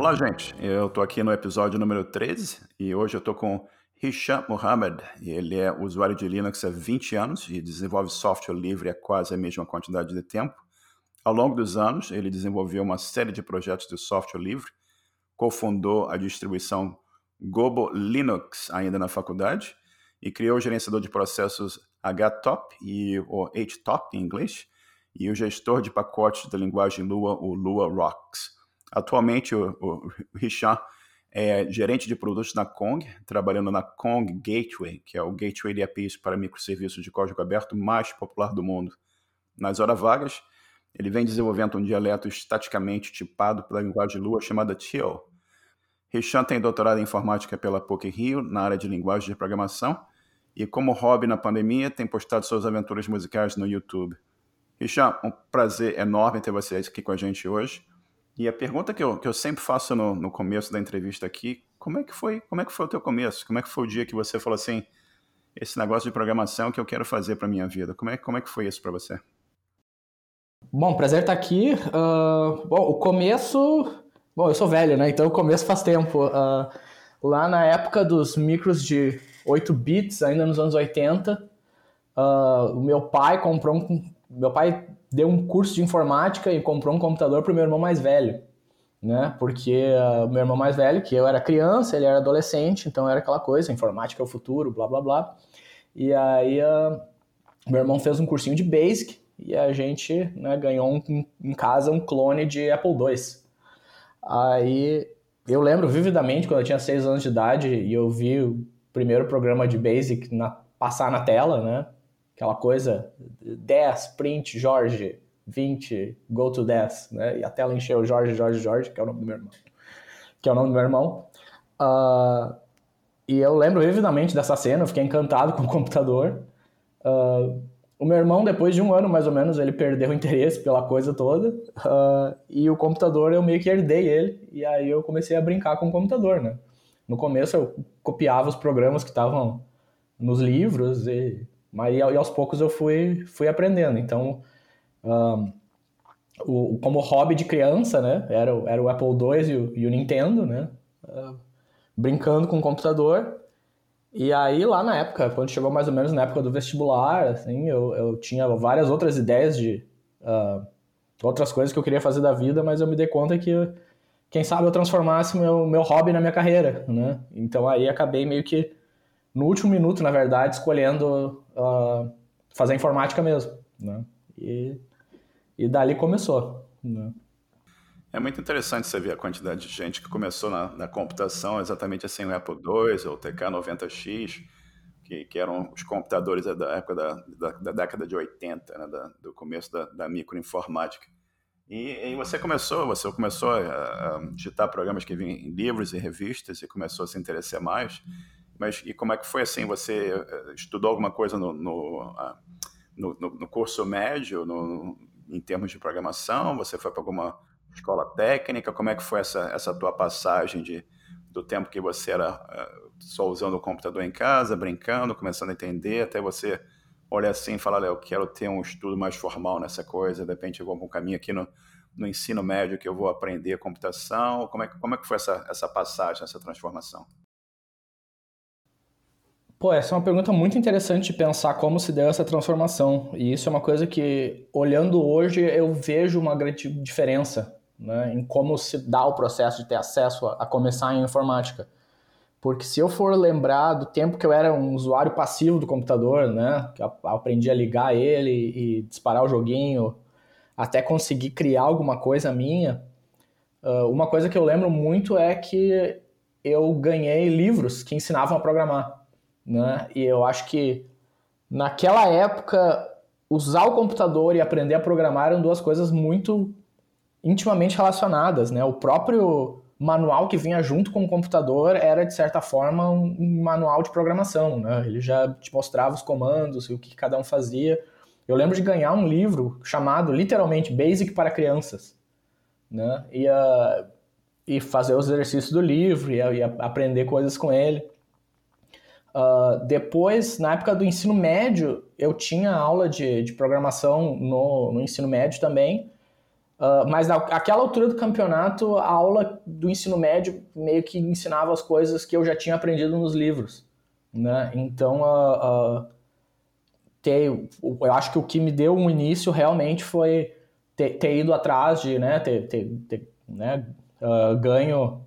Olá, gente. Eu estou aqui no episódio número 13 e hoje eu estou com Hisham Mohamed. Ele é usuário de Linux há 20 anos e desenvolve software livre há quase a mesma quantidade de tempo. Ao longo dos anos, ele desenvolveu uma série de projetos de software livre, cofundou a distribuição Gobo Linux ainda na faculdade e criou o gerenciador de processos HTOP e o HTOP em inglês e o gestor de pacotes da linguagem Lua, o Lua Rocks. Atualmente, o, o Hisham é gerente de produtos na Kong, trabalhando na Kong Gateway, que é o gateway de APIs para microserviços de código aberto mais popular do mundo. Nas horas vagas, ele vem desenvolvendo um dialeto estaticamente tipado pela linguagem Lua chamada Teal. Hisham tem doutorado em informática pela PUC Rio, na área de linguagem de programação, e como hobby na pandemia, tem postado suas aventuras musicais no YouTube. Hisham, um prazer enorme ter você aqui com a gente hoje. E a pergunta que eu, que eu sempre faço no, no começo da entrevista aqui, como é que foi, como é que foi o teu começo? Como é que foi o dia que você falou assim, esse negócio de programação que eu quero fazer para minha vida? Como é, como é que foi isso para você? Bom, prazer estar aqui. Uh, bom, o começo, bom, eu sou velho, né? Então o começo faz tempo. Uh, lá na época dos micros de 8 bits, ainda nos anos 80, uh, ah, o meu pai comprou um, meu pai deu um curso de informática e comprou um computador para o meu irmão mais velho, né? Porque uh, meu irmão mais velho, que eu era criança, ele era adolescente, então era aquela coisa, informática é o futuro, blá blá blá. E aí uh, meu irmão fez um cursinho de Basic e a gente né, ganhou um, em casa um clone de Apple II. Aí eu lembro vividamente quando eu tinha 6 anos de idade e eu vi o primeiro programa de Basic na, passar na tela, né? Aquela coisa 10, print, Jorge, 20, go to 10, né? E a tela encheu Jorge, Jorge, Jorge, que é o nome do meu irmão. Que é o nome do meu irmão. Uh, e eu lembro vividamente dessa cena, eu fiquei encantado com o computador. Uh, o meu irmão, depois de um ano mais ou menos, ele perdeu o interesse pela coisa toda. Uh, e o computador, eu meio que herdei ele. E aí eu comecei a brincar com o computador, né? No começo eu copiava os programas que estavam nos livros e mas e aos poucos eu fui, fui aprendendo. Então, um, o, como hobby de criança, né? Era, era o Apple II e o, e o Nintendo, né? Brincando com o computador. E aí, lá na época, quando chegou mais ou menos na época do vestibular, assim, eu, eu tinha várias outras ideias de uh, outras coisas que eu queria fazer da vida, mas eu me dei conta que, quem sabe, eu transformasse meu, meu hobby na minha carreira, né? Então aí acabei meio que no último minuto, na verdade, escolhendo fazer informática mesmo, né? E, e dali começou, né? É muito interessante você ver a quantidade de gente que começou na, na computação exatamente assim, o Apple II ou o TK-90X, que, que, eram os computadores da época da, da, da década de 80, né, da, do começo da, da microinformática. E, e, você começou, você começou a, a digitar programas que vinham em livros e revistas e começou a se interessar mais. Mas e como é que foi assim? Você eh, estudou alguma coisa no, no, no, no curso médio, no, em termos de programação? Você foi para alguma escola técnica? Como é que foi essa, essa tua passagem de, do tempo que você era uh, só usando o computador em casa, brincando, começando a entender, até você olhar assim e falar, eu quero ter um estudo mais formal nessa coisa, de repente eu vou para um caminho aqui no, no ensino médio que eu vou aprender computação. Como é, como é que foi essa, essa passagem, essa transformação? Pô, essa é uma pergunta muito interessante de pensar como se deu essa transformação. E isso é uma coisa que, olhando hoje, eu vejo uma grande diferença né, em como se dá o processo de ter acesso a, a começar em informática. Porque se eu for lembrar do tempo que eu era um usuário passivo do computador, né, que aprendi a ligar ele e disparar o joguinho, até conseguir criar alguma coisa minha, uma coisa que eu lembro muito é que eu ganhei livros que ensinavam a programar né? E eu acho que naquela época usar o computador e aprender a programar eram duas coisas muito intimamente relacionadas, né? O próprio manual que vinha junto com o computador era de certa forma um manual de programação, né? Ele já te mostrava os comandos e o que cada um fazia. Eu lembro de ganhar um livro chamado literalmente Basic para crianças, né? E, uh, e fazer os exercícios do livro e, e aprender coisas com ele. Uh, depois, na época do ensino médio, eu tinha aula de, de programação no, no ensino médio também. Uh, mas naquela altura do campeonato, a aula do ensino médio meio que ensinava as coisas que eu já tinha aprendido nos livros, né? Então, uh, ter, eu acho que o que me deu um início realmente foi ter, ter ido atrás de, né, ter, ter, ter né, ganho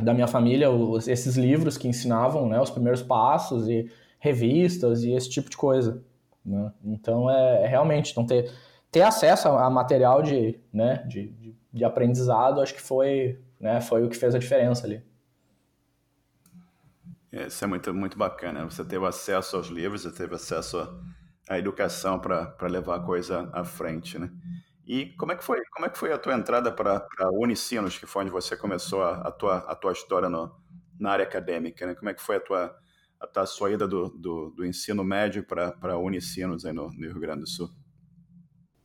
da minha família os, esses livros que ensinavam, né, os primeiros passos e revistas e esse tipo de coisa, né? Então, é, é realmente não ter ter acesso a, material de, né, de, de, de, aprendizado, acho que foi, né, foi o que fez a diferença ali. É, isso é muito, muito bacana. Você teve acesso aos livros, você teve acesso à educação para levar a coisa à frente, né? E como é que foi, como é que foi a tua entrada para Unicinos, que foi onde você começou a, a, tua, a tua história no, na área acadêmica, né? Como é que foi a tua, a tua sua ida do, do, do ensino médio para Unicinos aí no, no Rio Grande do Sul?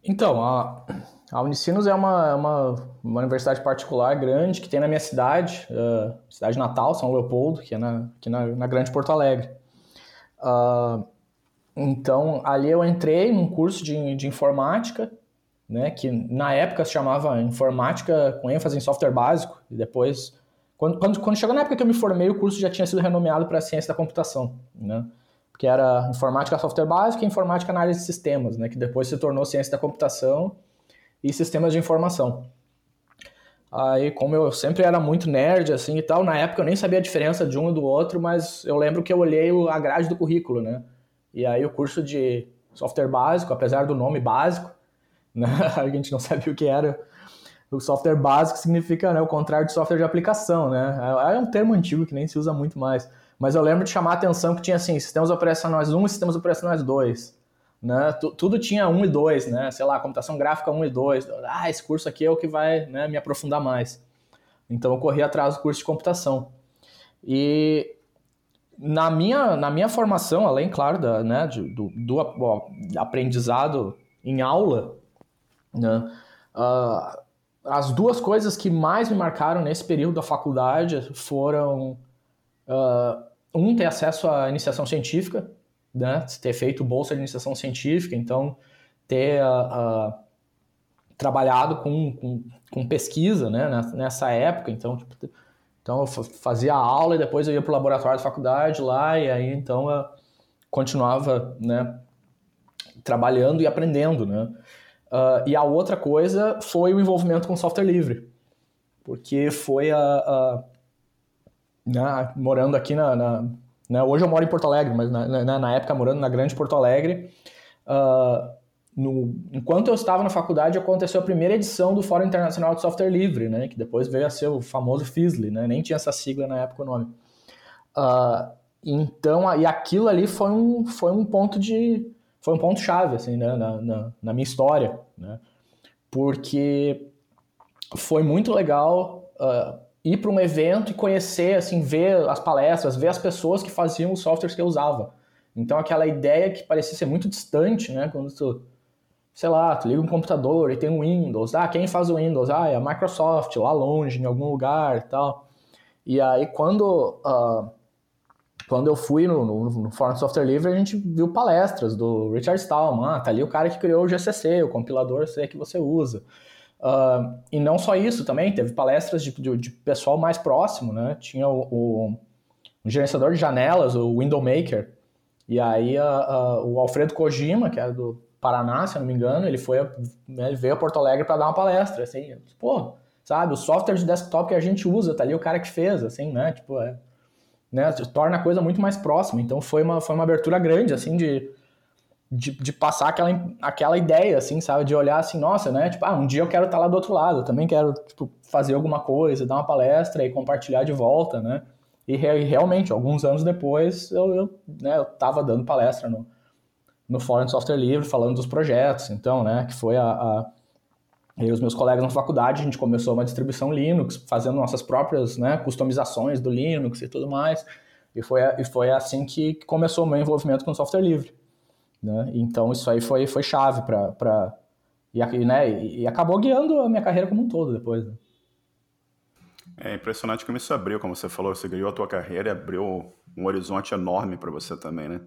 Então, a, a Unicinos é uma, uma, uma, universidade particular grande que tem na minha cidade, uh, cidade natal, São Leopoldo, que é na, aqui na, na Grande Porto Alegre. Uh, então, ali eu entrei num curso de, de informática, né, que na época se chamava Informática com ênfase em software básico, e depois, quando, quando, quando chegou na época que eu me formei, o curso já tinha sido renomeado para Ciência da Computação, né que era informática software básico e informática análise de sistemas, né, que depois se tornou ciência da computação e sistemas de informação. Aí, como eu sempre era muito nerd, assim, e tal, na época eu nem sabia a diferença de um e do outro, mas eu lembro que eu olhei a grade do currículo, né, e aí o curso de software básico, apesar do nome básico, né, a gente não sabia o que era, o software básico significa né, o contrário de software de aplicação, né, é, é um termo antigo que nem se usa muito mais, mas eu lembro de chamar a atenção que tinha assim, sistemas operacionais 1 e sistemas operacionais 2. Né? Tudo tinha 1 e 2, né? Sei lá, computação gráfica 1 e 2. Ah, esse curso aqui é o que vai né, me aprofundar mais. Então eu corri atrás do curso de computação. E na minha, na minha formação, além, claro, da, né, do, do ó, aprendizado em aula, né, uh, as duas coisas que mais me marcaram nesse período da faculdade foram uh, um, ter acesso à iniciação científica, né? ter feito bolsa de iniciação científica, então ter uh, trabalhado com, com, com, pesquisa né? nessa época, então, tipo, então eu fazia aula e depois eu ia para o laboratório da faculdade lá e aí então eu continuava né, trabalhando e aprendendo, né? Uh, e a outra coisa foi o envolvimento com software livre, porque foi a, a, né, morando aqui na, na né, hoje eu moro em Porto Alegre, mas na, na, na época morando na grande Porto Alegre, uh, no, enquanto eu estava na faculdade aconteceu a primeira edição do Fórum Internacional de Software Livre, né, que depois veio a ser o famoso FISLI, né, nem tinha essa sigla na época o nome. Uh, então, e aquilo ali foi um, foi um ponto de foi um ponto chave assim, né, na, na, na minha história, né, porque foi muito legal uh, ir para um evento e conhecer, assim, ver as palestras, ver as pessoas que faziam os softwares que eu usava. Então aquela ideia que parecia ser muito distante, né, quando tu, sei lá, tu liga um computador e tem um Windows, ah, quem faz o Windows? Ah, é a Microsoft, lá longe, em algum lugar e tal. E aí quando, uh, quando eu fui no, no, no Fórum Software Livre, a gente viu palestras do Richard Stallman, ah, tá ali o cara que criou o GCC, o compilador C que você usa. Uh, e não só isso também, teve palestras de, de, de pessoal mais próximo, né? Tinha o, o, o, gerenciador de janelas, o Window Maker, e aí uh, uh, o Alfredo Kojima, que é do Paraná, se eu não me engano, ele foi né, ele veio a Porto Alegre para dar uma palestra, assim, pô, sabe, o software de desktop que a gente usa, tá ali o cara que fez, assim, né? Tipo, é, né, torna a coisa muito mais próxima. Então foi uma, foi uma abertura grande, assim, de de, de passar aquela, aquela ideia, assim, sabe? De olhar assim, nossa, né? Tipo, ah, um dia eu quero estar lá do outro lado, eu também quero, tipo, fazer alguma coisa, dar uma palestra e compartilhar de volta, né? E re, realmente, alguns anos depois, eu, eu, né, eu tava dando palestra no, no de Software Livre, falando dos projetos, então, né? Que foi a, a eu e os meus colegas na faculdade, a gente começou uma distribuição Linux, fazendo nossas próprias né, customizações do Linux e tudo mais. E foi, e foi assim que começou o meu envolvimento com software livre. Né? Então isso aí foi, foi chave para. E, né, e, acabou guiando a minha carreira como um todo depois. Né? É impressionante como isso abriu, como você falou, você ganhou a tua carreira e abriu um horizonte enorme para você também, né?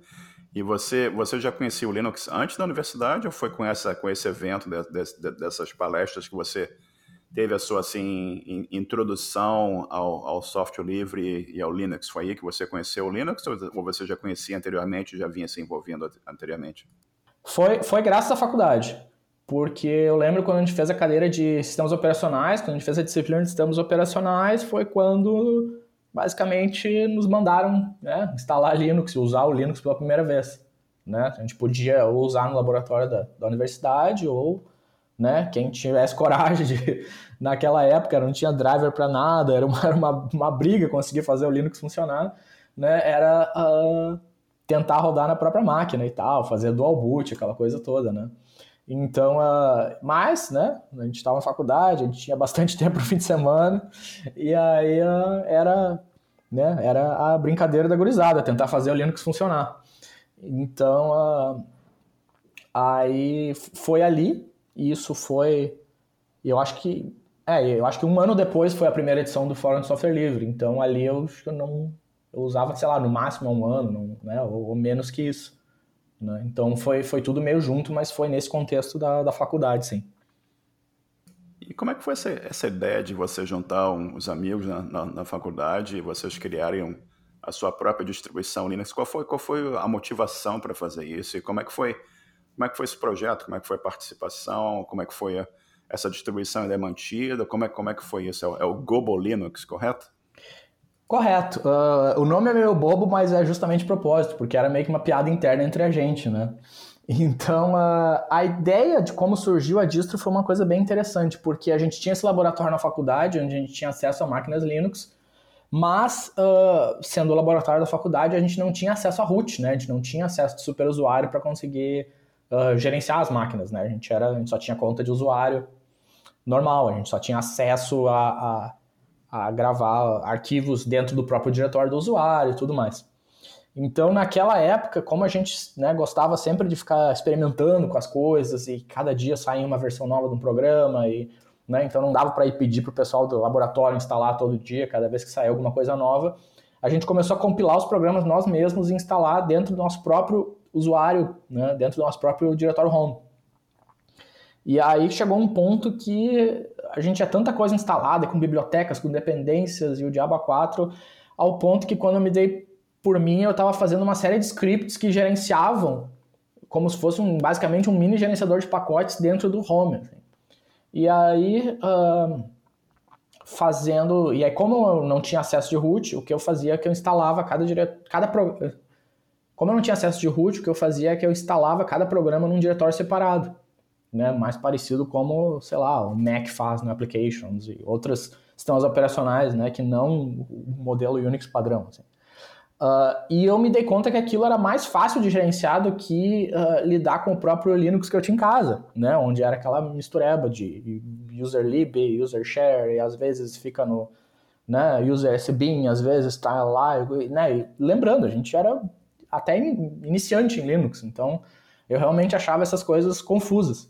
E você, você já conhecia o Linux antes da universidade ou foi com, essa, com esse evento, de, de, dessas palestras que você teve a sua assim, introdução ao, ao software livre e ao Linux? Foi aí que você conheceu o Linux ou você já conhecia anteriormente, já vinha se envolvendo anteriormente? Foi, foi graças à faculdade, porque eu lembro quando a gente fez a cadeira de sistemas operacionais, quando a gente fez a disciplina de sistemas operacionais, foi quando basicamente nos mandaram né, instalar Linux, usar o Linux pela primeira vez. Né? A gente podia usar no laboratório da, da universidade ou né, quem tivesse coragem de, naquela época, não tinha driver para nada, era uma, era uma, uma briga conseguir fazer o Linux funcionar, né, era uh, tentar rodar na própria máquina e tal, fazer dual boot, aquela coisa toda, né. Então, uh, mas, né, a gente estava na faculdade, a gente tinha bastante tempo no fim de semana, e aí uh, era, né, era a brincadeira da gurizada, tentar fazer o Linux funcionar. Então, uh, aí foi ali, e isso foi, eu acho que, é, eu acho que um ano depois foi a primeira edição do Fórum de Software Livre, então ali eu, eu não, eu usava, sei lá, no máximo um ano, não, né, ou, ou menos que isso. Né? Então foi, foi tudo meio junto, mas foi nesse contexto da, da faculdade, sim. E como é que foi essa, essa ideia de você juntar um, os amigos na, na, na, faculdade e vocês criarem um, a sua própria distribuição Linux? Qual foi, qual foi a motivação para fazer isso? E como é que foi como é que foi esse projeto? Como é que foi a participação? Como é que foi a, essa distribuição ainda é mantida? Como é, como é que foi isso? É o, é o Gobo Linux, correto? Correto. Uh, o nome é meio bobo, mas é justamente propósito, porque era meio que uma piada interna entre a gente, né? Então, uh, a ideia de como surgiu a distro foi uma coisa bem interessante, porque a gente tinha esse laboratório na faculdade, onde a gente tinha acesso a máquinas Linux, mas, uh, sendo o laboratório da faculdade, a gente não tinha acesso a root, né? A gente não tinha acesso de superusuário para conseguir gerenciar as máquinas, né? A gente, era, a gente só tinha conta de usuário normal, a gente só tinha acesso a, a a gravar arquivos dentro do próprio diretório do usuário e tudo mais. Então, naquela época, como a gente né, gostava sempre de ficar experimentando com as coisas e cada dia saía uma versão nova de um programa, e, né, então não dava para ir pedir para o pessoal do laboratório instalar todo dia, cada vez que saía alguma coisa nova, a gente começou a compilar os programas nós mesmos e instalar dentro do nosso próprio usuário, né, dentro do nosso próprio diretório home. E aí chegou um ponto que a gente tinha tanta coisa instalada, com bibliotecas, com dependências e o Diabo 4, ao ponto que quando eu me dei por mim, eu estava fazendo uma série de scripts que gerenciavam como se fosse um, basicamente um mini gerenciador de pacotes dentro do Home. Assim. E aí, uh, fazendo... E aí, como eu não tinha acesso de root, o que eu fazia é que eu instalava cada... Dire... cada pro... Como eu não tinha acesso de root, o que eu fazia é que eu instalava cada programa num diretório separado né, mais parecido como, sei lá, o Mac faz no Applications e outros sistemas operacionais, né, que não o modelo Unix padrão. Assim. Uh, e eu me dei conta que aquilo era mais fácil de gerenciar do que uh, lidar com o próprio Linux que eu tinha em casa, né, onde era aquela mistureba de user lib, user share, e às vezes fica no né, user sbin, às vezes está lá, né, e lembrando, a gente era até iniciante em Linux, então eu realmente achava essas coisas confusas.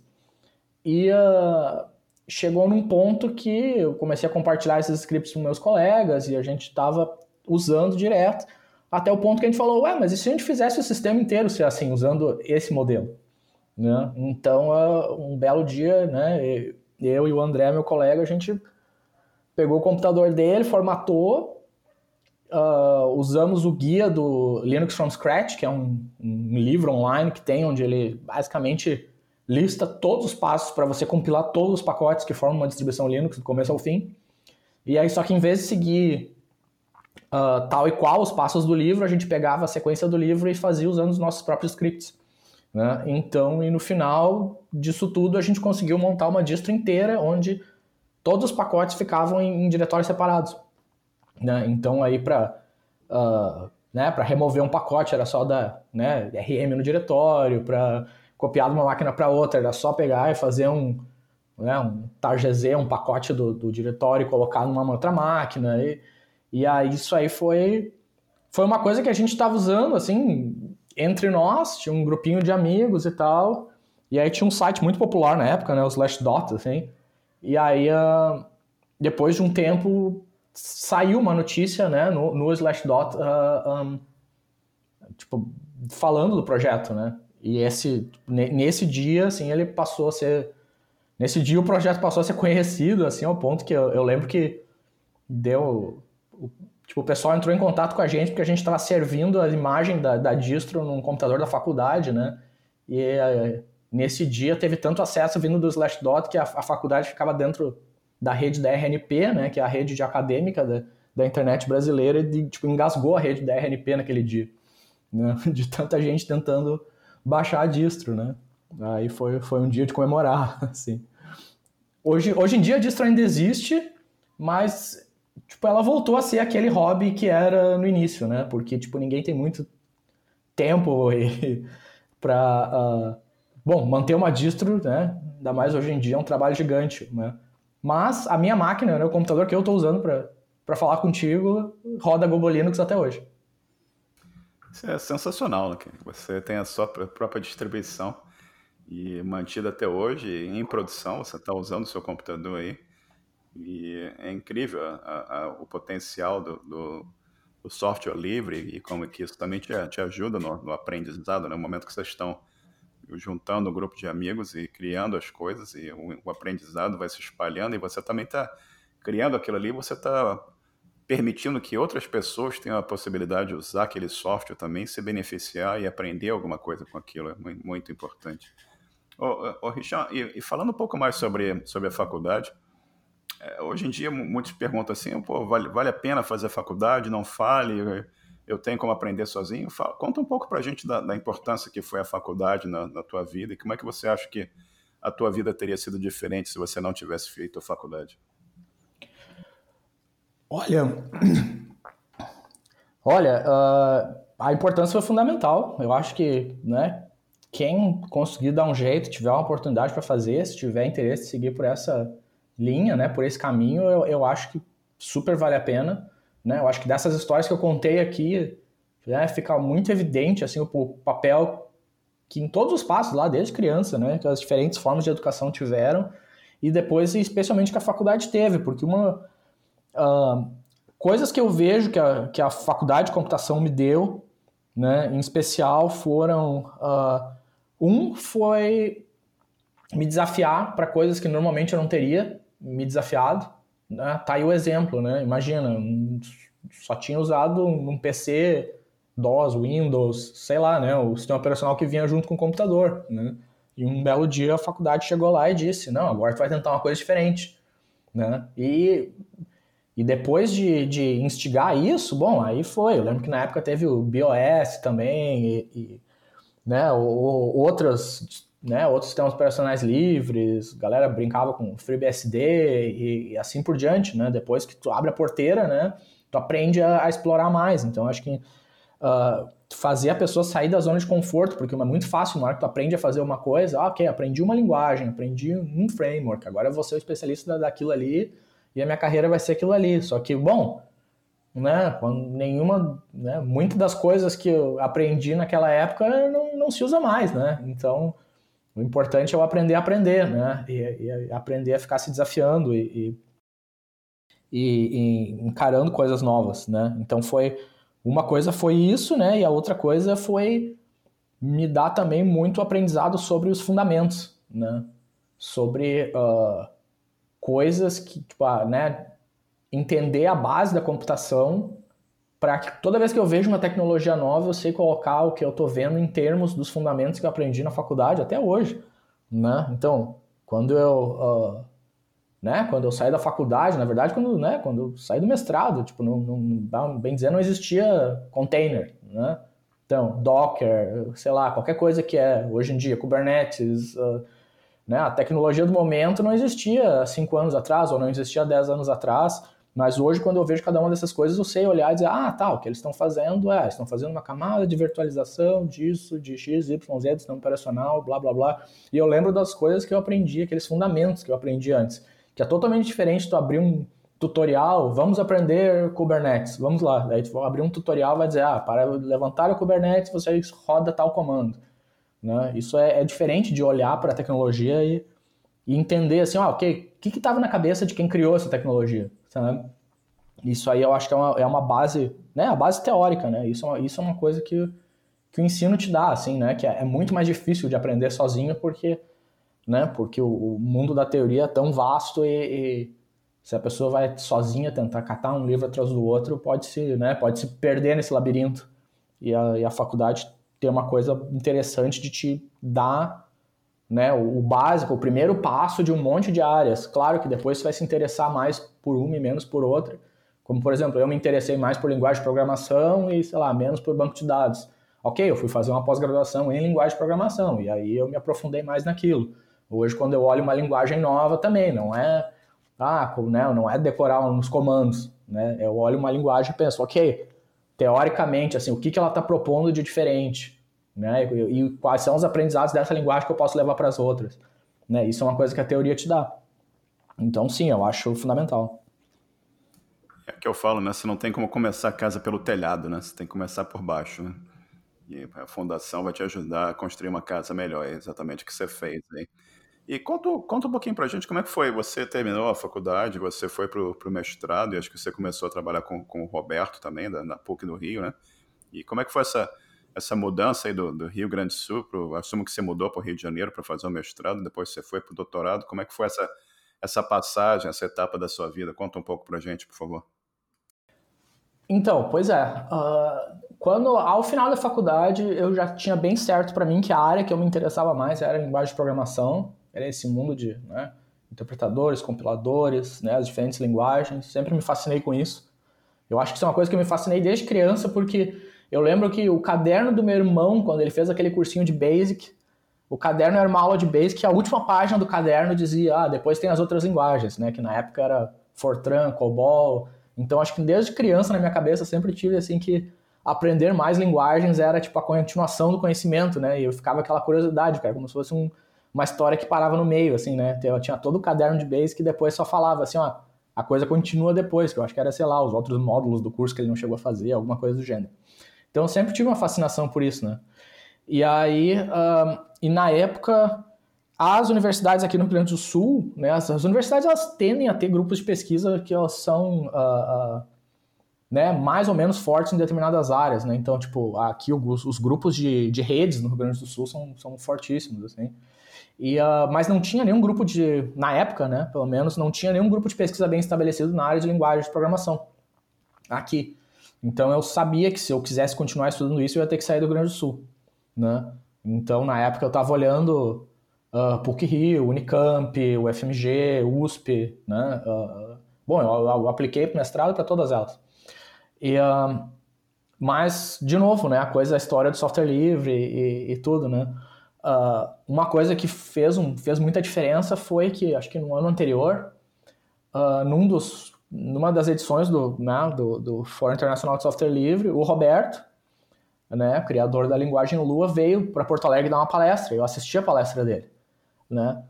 E uh, chegou num ponto que eu comecei a compartilhar esses scripts com meus colegas e a gente estava usando direto, até o ponto que a gente falou, ué, mas e se a gente fizesse o sistema inteiro ser assim, usando esse modelo? Né? Então, uh, um belo dia, né, eu e o André, meu colega, a gente pegou o computador dele, formatou, uh, usamos o guia do Linux from Scratch, que é um, um livro online que tem, onde ele basicamente lista todos os passos para você compilar todos os pacotes que formam uma distribuição Linux do começo ao fim. E aí, só que em vez de seguir uh, tal e qual os passos do livro, a gente pegava a sequência do livro e fazia usando os nossos próprios scripts. Né? Então, e no final disso tudo, a gente conseguiu montar uma distro inteira onde todos os pacotes ficavam em, em diretórios separados. Né? Então, aí para uh, ah, né, remover um pacote era só dar né, RM no diretório, para copiar de uma máquina para outra, era só pegar e fazer um, né, um targz, um pacote do, do diretório e colocar numa outra máquina. E, e aí isso aí foi, foi uma coisa que a gente estava usando, assim, entre nós, tinha um grupinho de amigos e tal. E aí tinha um site muito popular na época, né, o Slashdot, assim. E aí, uh, depois de um tempo, saiu uma notícia, né, no, no Slashdot, uh, um, tipo, falando do projeto, né? E esse, nesse dia, assim, ele passou a ser... Nesse dia o projeto passou a ser conhecido, assim, ao ponto que eu, eu lembro que deu... Tipo, o pessoal entrou em contato com a gente porque a gente estava servindo a imagem da, da distro num computador da faculdade, né? E eh, nesse dia teve tanto acesso vindo do Slashdot que a, a faculdade ficava dentro da rede da RNP, né? Que é a rede de acadêmica da, da internet brasileira e tipo, engasgou a rede da RNP naquele dia. Né? De tanta gente tentando baixar a distro, né? Aí foi, foi um dia de comemorar, assim. Hoje, hoje em dia a distro ainda existe, mas tipo, ela voltou a ser aquele hobby que era no início, né? Porque tipo, ninguém tem muito tempo para uh, bom, manter uma distro, né? Ainda mais hoje em dia é um trabalho gigante, né? Mas a minha máquina, né, o computador que eu estou usando para falar contigo, roda Gobo Linux até hoje. Isso é sensacional, né? Você tem a sua própria distribuição e mantida até hoje em produção, você está usando o seu computador aí. E é incrível a, a, o potencial do, do, do, software livre e como que isso também te, te ajuda no, no aprendizado, né? no momento que vocês estão juntando um grupo de amigos e criando as coisas e o, o aprendizado vai se espalhando e você também está criando aquilo ali, você está permitindo que outras pessoas tenham a possibilidade de usar aquele software também, se beneficiar e aprender alguma coisa com aquilo, é muito, importante. Ô, ô Richard, e, e, falando um pouco mais sobre, sobre a faculdade, é, hoje em dia muitos perguntam assim, pô, vale, vale a pena fazer faculdade? Não fale, eu tenho como aprender sozinho? Fala, conta um pouco para a gente da, da, importância que foi a faculdade na, na tua vida e como é que você acha que a tua vida teria sido diferente se você não tivesse feito a faculdade. Olha, olha, uh, a importância foi fundamental. Eu acho que, né, quem conseguir dar um jeito, tiver uma oportunidade para fazer, se tiver interesse em seguir por essa linha, né, por esse caminho, eu, eu acho que super vale a pena. Né? Eu acho que dessas histórias que eu contei aqui, né, fica muito evidente assim, o, o papel que em todos os passos lá, desde criança, né, que as diferentes formas de educação tiveram, e depois, especialmente, que a faculdade teve, porque uma Uh, coisas que eu vejo que a, que a faculdade de computação me deu, né, em especial, foram. Uh, um foi me desafiar para coisas que normalmente eu não teria me desafiado. Né? Tá aí o exemplo, né? Imagina, só tinha usado um PC DOS, Windows, sei lá, né? O sistema operacional que vinha junto com o computador, né? E um belo dia a faculdade chegou lá e disse, não, agora tu vai tentar uma coisa diferente, né? E e depois de, de instigar isso, bom, aí foi. Eu lembro que na época teve o BOS também, e, e né, o, outros, né, outros sistemas operacionais livres, galera brincava com FreeBSD e, e, assim por diante, né? Depois que tu abre a porteira, né, tu aprende a, a explorar mais. Então, acho que uh, fazer a pessoa sair da zona de conforto, porque é muito fácil, na hora que tu aprende a fazer uma coisa, ah, ok, aprendi uma linguagem, aprendi um framework, agora eu vou ser o especialista daquilo ali, e a minha carreira vai ser aquilo ali. Só que, bom, né, nenhuma, né, muitas das coisas que eu aprendi naquela época não, não se usa mais, né? Então, o importante é eu aprender a aprender, né? E, e aprender a ficar se desafiando e, e, e, encarando coisas novas, né? Então foi uma coisa foi isso, né? E a outra coisa foi me dar também muito aprendizado sobre os fundamentos, né? Sobre uh, coisas que, tipo, ah, né, entender a base da computação para que toda vez que eu vejo uma tecnologia nova, eu sei colocar o que eu estou vendo em termos dos fundamentos que eu aprendi na faculdade até hoje, né? Então, quando eu, uh, né, quando eu saí da faculdade, na verdade, quando, né, quando eu saí do mestrado, tipo, não, não, bem dizer, não existia container, né? Então, Docker, sei lá, qualquer coisa que é hoje em dia, Kubernetes, uh, né? A tecnologia do momento não existia cinco anos atrás, ou não existia dez anos atrás, mas hoje, quando eu vejo cada uma dessas coisas, eu sei olhar e dizer, ah, tá, o que eles estão fazendo é, estão fazendo uma camada de virtualização disso, de X, Y, Z, sistema operacional, blá, blá, blá. E eu lembro das coisas que eu aprendi, aqueles fundamentos que eu aprendi antes, que é totalmente diferente tu abrir um tutorial, vamos aprender Kubernetes, vamos lá. Daí tu vai abrir um tutorial vai dizer, ah, para levantar o Kubernetes, você roda tal comando. Né? Isso é, é, diferente de olhar para a tecnologia e, e, entender assim, ah, ok, o que estava na cabeça de quem criou essa tecnologia, sabe? Isso aí eu acho que é uma, é uma base, né, a base teórica, né? Isso, é isso é uma coisa que, que o ensino te dá, assim, né? Que é, é muito mais difícil de aprender sozinho porque, né? Porque o, o mundo da teoria é tão vasto e, e, se a pessoa vai sozinha tentar catar um livro atrás do outro, pode se, né? Pode se perder nesse labirinto. E a, e a faculdade tem uma coisa interessante de te dar né, o, o, básico, o primeiro passo de um monte de áreas. Claro que depois você vai se interessar mais por uma e menos por outra. Como, por exemplo, eu me interessei mais por linguagem de programação e, sei lá, menos por banco de dados. Ok, eu fui fazer uma pós-graduação em linguagem de programação e aí eu me aprofundei mais naquilo. Hoje, quando eu olho uma linguagem nova também, não é, ah, né, não é decorar uns comandos, né? Eu olho uma linguagem e penso, ok, teoricamente, assim, o que, que ela está propondo de diferente, né? E, e, quais são os aprendizados dessa linguagem que eu posso levar para as outras, né? Isso é uma coisa que a teoria te dá. Então, sim, eu acho fundamental. É que eu falo, né? Você não tem como começar a casa pelo telhado, né? Você tem que começar por baixo, né? E a fundação vai te ajudar a construir uma casa melhor, é exatamente o que você fez aí. E conta, conta um pouquinho pra gente como é que foi. Você terminou a faculdade, você foi pro, pro mestrado, e acho que você começou a trabalhar com, com o Roberto também, da, na PUC do Rio, né? E como é que foi essa, essa mudança aí do, do Rio Grande do Sul? Pro, assumo que você mudou para o Rio de Janeiro para fazer o mestrado, depois você foi para o doutorado. Como é que foi essa, essa passagem, essa etapa da sua vida? Conta um pouco pra gente, por favor. Então, pois é. Uh, quando, ao final da faculdade, eu já tinha bem certo para mim que a área que eu me interessava mais era linguagem de programação, era esse mundo de né, interpretadores, compiladores, né, as diferentes linguagens. Sempre me fascinei com isso. Eu acho que isso é uma coisa que eu me fascinei desde criança, porque eu lembro que o caderno do meu irmão, quando ele fez aquele cursinho de Basic, o caderno era uma aula de Basic, e a última página do caderno dizia, ah, depois tem as outras linguagens, né, que na época era Fortran, COBOL. Então acho que desde criança na minha cabeça sempre tive assim que aprender mais linguagens era tipo a continuação do conhecimento, né? E eu ficava aquela curiosidade, cara, como se fosse um, uma história que parava no meio, assim, né? Eu tinha todo o caderno de base que depois só falava assim, ó, a coisa continua depois, que eu acho que era, sei lá, os outros módulos do curso que ele não chegou a fazer, alguma coisa do gênero. Então eu sempre tive uma fascinação por isso, né? E aí, e na época, as universidades aqui no Rio Grande do Sul, né, as, as universidades elas tendem a ter grupos de pesquisa que elas são uh, uh, né, mais ou menos fortes em determinadas áreas, né? Então, tipo, aqui os, os grupos de, de redes no Rio Grande do Sul são, são fortíssimos, assim. E, uh, mas não tinha nenhum grupo de, na época, né, pelo menos, não tinha nenhum grupo de pesquisa bem estabelecido na área de linguagem de programação aqui. Então eu sabia que se eu quisesse continuar estudando isso, eu ia ter que sair do Rio Grande do Sul, né? Então, na época, eu estava olhando uh, PUC Rio, Unicamp, UFMG, USP, né? Uh, bom, eu, eu apliquei para mestrado para todas elas. E, uh, mas, de novo, né, a coisa, a história do software livre e, e tudo, né? Uh, uma coisa que fez, um, fez muita diferença foi que, acho que no ano anterior, uh, num dos, numa das edições do, né, do, do Fórum Internacional de Software Livre, o Roberto, né, criador da linguagem Lua, veio para Porto Alegre dar uma palestra. Eu assisti a palestra dele, né?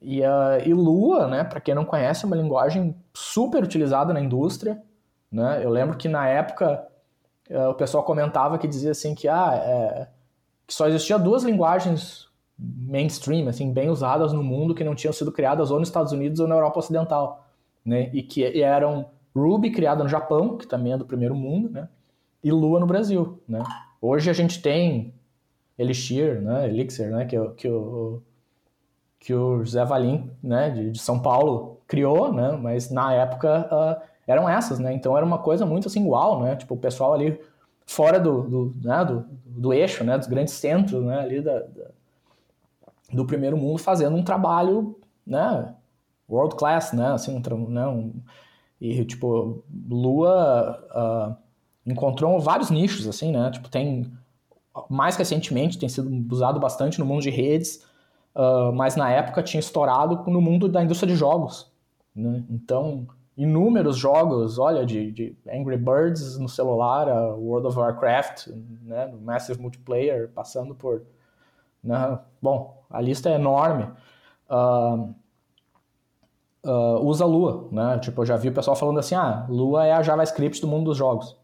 E, uh, e Lua, né, para quem não conhece, é uma linguagem super utilizada na indústria, né? Eu lembro que na época o pessoal comentava que dizia assim que, ah, é, que só existia duas linguagens mainstream, assim, bem usadas no mundo que não tinham sido criadas ou nos Estados Unidos ou na Europa Ocidental, né? E que e eram Ruby, criada no Japão, que também é do primeiro mundo, né? E Lua no Brasil, né? Hoje a gente tem Elixir, né? Elixir, né? Que, que, o, que o José Valim, né? De, de São Paulo criou, né? Mas na época uh, eram essas, né? Então era uma coisa muito assim, igual, né? Tipo, o pessoal ali fora do, do, né? do, do eixo, né? Dos grandes centros, né? Ali da, da, do primeiro mundo fazendo um trabalho, né? World class, né? Assim, um, né? Um, e, tipo, Lua uh, encontrou vários nichos, assim, né? Tipo, tem... Mais recentemente tem sido usado bastante no mundo de redes, uh, mas na época tinha estourado no mundo da indústria de jogos, né? Então inúmeros jogos, olha, de, de, Angry Birds no celular, a World of Warcraft, né, no Massive Multiplayer, passando por... Né, bom, a lista é enorme. Uh, uh, usa Lua, né? Tipo, eu já vi o pessoal falando assim, ah, Lua é a JavaScript do mundo dos jogos.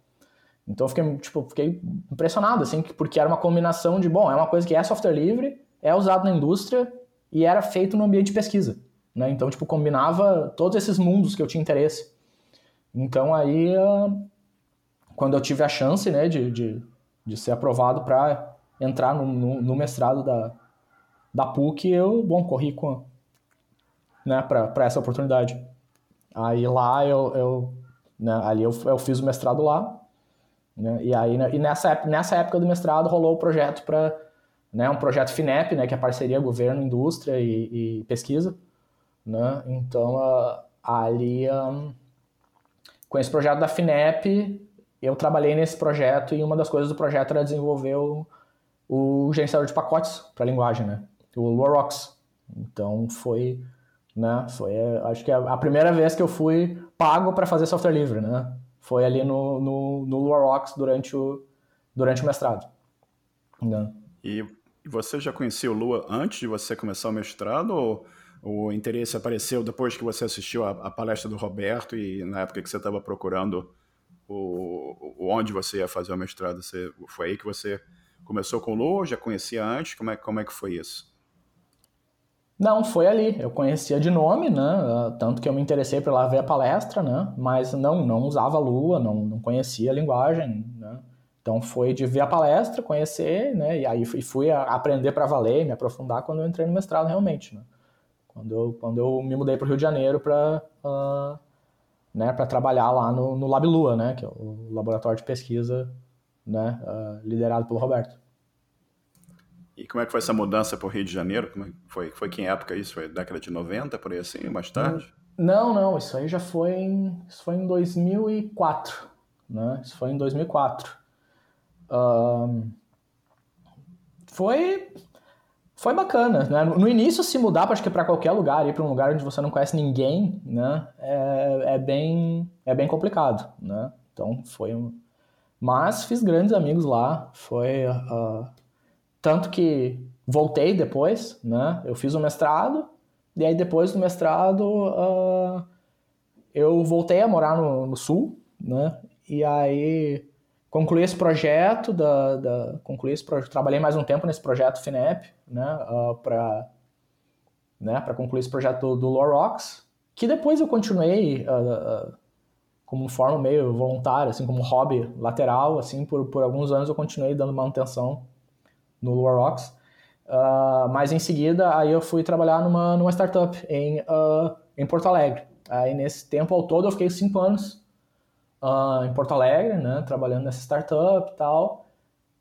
Então eu fiquei, tipo, fiquei impressionado, assim, porque era uma combinação de, bom, é uma coisa que é software livre, é usado na indústria e era feito no ambiente de pesquisa. Né? Então, tipo, combinava todos esses mundos que eu tinha interesse. Então, aí, uh, quando eu tive a chance né, de, de, de ser aprovado para entrar no, no, no, mestrado da, da PUC, eu, bom, corri com, né, para essa oportunidade. Aí lá eu, eu né, ali eu, eu fiz o mestrado lá, né, e aí né, e nessa, nessa época do mestrado rolou o projeto para né, um projeto FINEP, né, que é parceria governo, indústria e, e pesquisa, né, então ali um, com esse projeto da FINEP eu trabalhei nesse projeto e uma das coisas do projeto era desenvolver o, o gerenciador de pacotes para linguagem, né, o LuaRox. Então foi né? Foi, acho que é a primeira vez que eu fui pago para fazer software livre, né? Foi ali no, no, no LuaRox durante o, durante o mestrado. Né? E você já conhecia o Lua antes de você começar o mestrado ou o interesse apareceu depois que você assistiu a, a palestra do Roberto e na época que você estava procurando o, o, onde você ia fazer o mestrado? Você, foi aí que você começou com o Lua? Já conhecia antes? Como é, como é que foi isso? Não, foi ali. Eu conhecia de nome, né? Ah, tanto que eu me interessei por lá ver a palestra, né? Mas não, não usava Lua, não, não conhecia a linguagem, né? Então foi de ver a palestra, conhecer, né? E aí fui aprender para valer, me aprofundar quando eu entrei no mestrado realmente, né? Quando eu, quando eu me mudei para o Rio de Janeiro para uh, ah, né, trabalhar lá no, no Lab Lua, né? Que é o laboratório de pesquisa, né? Uh, liderado pelo Roberto. E como é que foi essa mudança para o Rio de Janeiro? Como é foi, foi que época isso? Foi década de 90, por aí assim, mais tarde? Não, não, isso aí já foi em, isso foi em 2004, né? Isso foi em 2004. Um, foi foi bacana, né? No início se mudar, acho que para qualquer lugar, ir para um lugar onde você não conhece ninguém, né? É, é bem é bem complicado, né? Então foi um... mas fiz grandes amigos lá, foi uh, tanto que voltei depois, né? Eu fiz o mestrado, e aí depois do mestrado uh, eu voltei a morar no, no, sul, né? E aí concluí esse projeto, da, da concluí esse projeto, trabalhei mais um tempo nesse projeto FINEP, né? Uh, para né, para concluir esse projeto do, do Lorox, que depois eu continuei uh, uh, como forma meio voluntária, assim, como hobby lateral, assim, por, por alguns anos eu continuei dando manutenção no. Uh, mas em seguida, aí eu fui trabalhar numa, numa startup em, em Porto Alegre. Aí nesse tempo ao todo eu fiquei cinco anos uh, em Porto Alegre, né, trabalhando nessa startup e tal.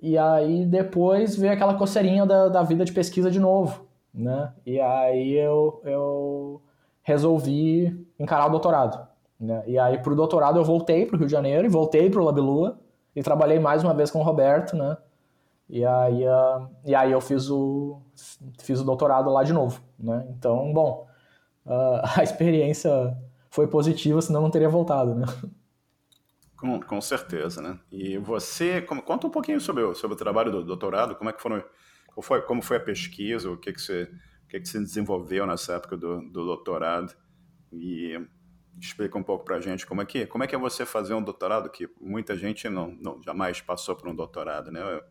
E aí depois veio aquela coceirinha da, da vida de pesquisa de novo, né? E aí eu, eu resolvi encarar o doutorado, né? E aí pro doutorado eu voltei pro Rio de Janeiro e voltei pro Labelua e trabalhei mais uma vez com o Roberto, né? E aí, uh, e aí eu fiz o, fiz o doutorado lá de novo, né? Então, bom, uh, a experiência foi positiva, senão não teria voltado, né? Com, com certeza, né? E você, como, conta um pouquinho sobre o, sobre o trabalho do doutorado, como é que foram, foi, como foi a pesquisa, o que que você, o que que você desenvolveu nessa época do, do doutorado e explica um pouco para a gente como é que como é que é você fazer um doutorado que muita gente não, não jamais passou por um doutorado, né? Eu,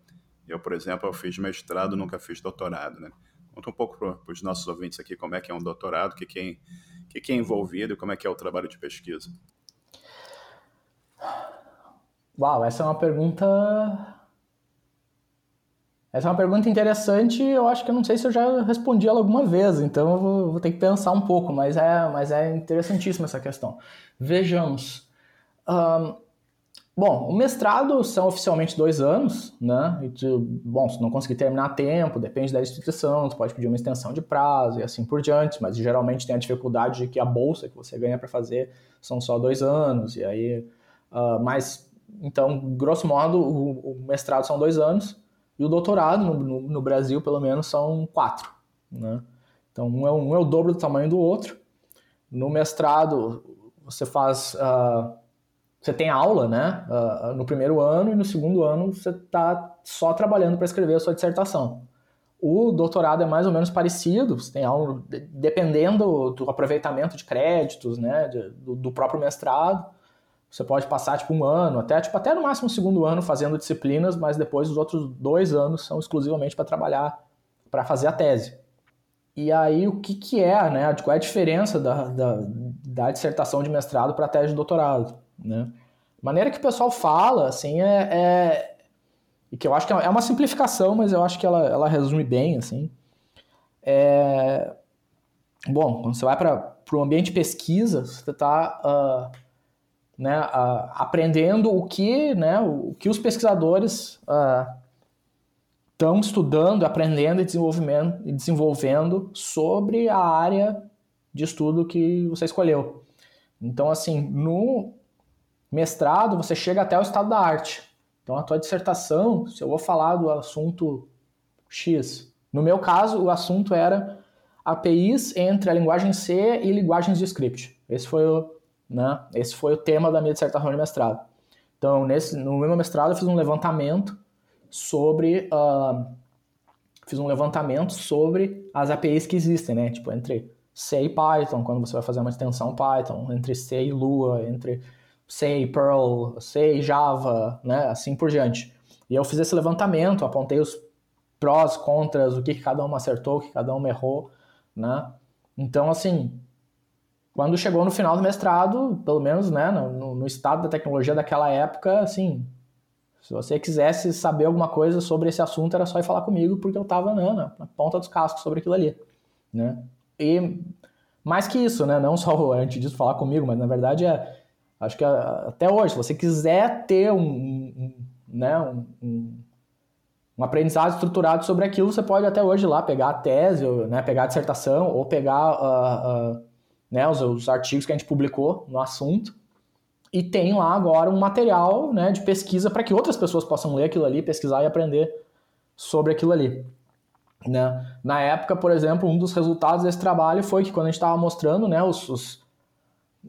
eu, por exemplo, eu fiz mestrado, nunca fiz doutorado, né? Conta um pouco para os nossos ouvintes aqui como é que é um doutorado, o que, que, é, que, que é envolvido como é que é o trabalho de pesquisa. Uau, essa é uma pergunta. Essa é uma pergunta interessante. Eu acho que eu não sei se eu já respondi ela alguma vez, então eu vou, vou ter que pensar um pouco, mas é, mas é interessantíssima essa questão. Vejamos. Um, Bom, o mestrado são oficialmente dois anos, né? E tu, bom, se não conseguir terminar a tempo, depende da instituição, tu pode pedir uma extensão de prazo e assim por diante, mas geralmente tem a dificuldade de que a bolsa que você ganha para fazer são só dois anos, e aí. Uh, mas, então, grosso modo, o, o, mestrado são dois anos, e o doutorado, no, no, no Brasil, pelo menos, são quatro, né? Então, um é, um é o dobro do tamanho do outro. No mestrado, você faz. Uh, você tem aula, né, uh, no primeiro ano e no segundo ano você está só trabalhando para escrever a sua dissertação. O doutorado é mais ou menos parecido, você tem aula, dependendo do aproveitamento de créditos, né, do, do, próprio mestrado, você pode passar tipo um ano, até tipo até no máximo um segundo ano fazendo disciplinas, mas depois os outros dois anos são exclusivamente para trabalhar, para fazer a tese. E aí o que, que é, né, qual é a diferença da, da, da dissertação de mestrado para a tese de doutorado? Né? Maneira que o pessoal fala, assim, é, é, e que eu acho que é uma simplificação, mas eu acho que ela, ela resume bem, assim. É... Bom, quando você vai para o ambiente de pesquisa, você está uh, né, uh, aprendendo o que, né, o que os pesquisadores estão uh, estudando, aprendendo e desenvolvendo, e desenvolvendo sobre a área de estudo que você escolheu. Então, assim, no mestrado, você chega até o estado da arte. Então, a tua dissertação, se eu vou falar do assunto X, no meu caso, o assunto era APIs entre a linguagem C e linguagens de script. Esse foi o, né, esse foi o tema da minha dissertação de mestrado. Então, nesse, no meu mestrado, eu fiz um levantamento sobre uh, fiz um levantamento sobre as APIs que existem, né? Tipo, entre C e Python, quando você vai fazer uma extensão Python, entre C e Lua, entre C e Perl, C e Java, né? Assim por diante. E eu fiz esse levantamento, apontei os prós, contras, o que, cada um acertou, o que cada um errou, né? Então, assim, quando chegou no final do mestrado, pelo menos, né, no, no estado da tecnologia daquela época, assim, se você quisesse saber alguma coisa sobre esse assunto, era só ir falar comigo, porque eu estava né, na ponta dos cascos sobre aquilo ali, né? E mais que isso, né, não só antes disso falar comigo, mas na verdade é, acho que até hoje, se você quiser ter um, um né, um, um aprendizado estruturado sobre aquilo, você pode até hoje lá pegar a tese, né, pegar a dissertação, ou pegar uh, uh, né, os, os, artigos que a gente publicou no assunto, e tem lá agora um material né, de pesquisa para que outras pessoas possam ler aquilo ali, pesquisar e aprender sobre aquilo ali. Né? Na época, por exemplo, um dos resultados desse trabalho foi que quando a gente estava mostrando né, os, os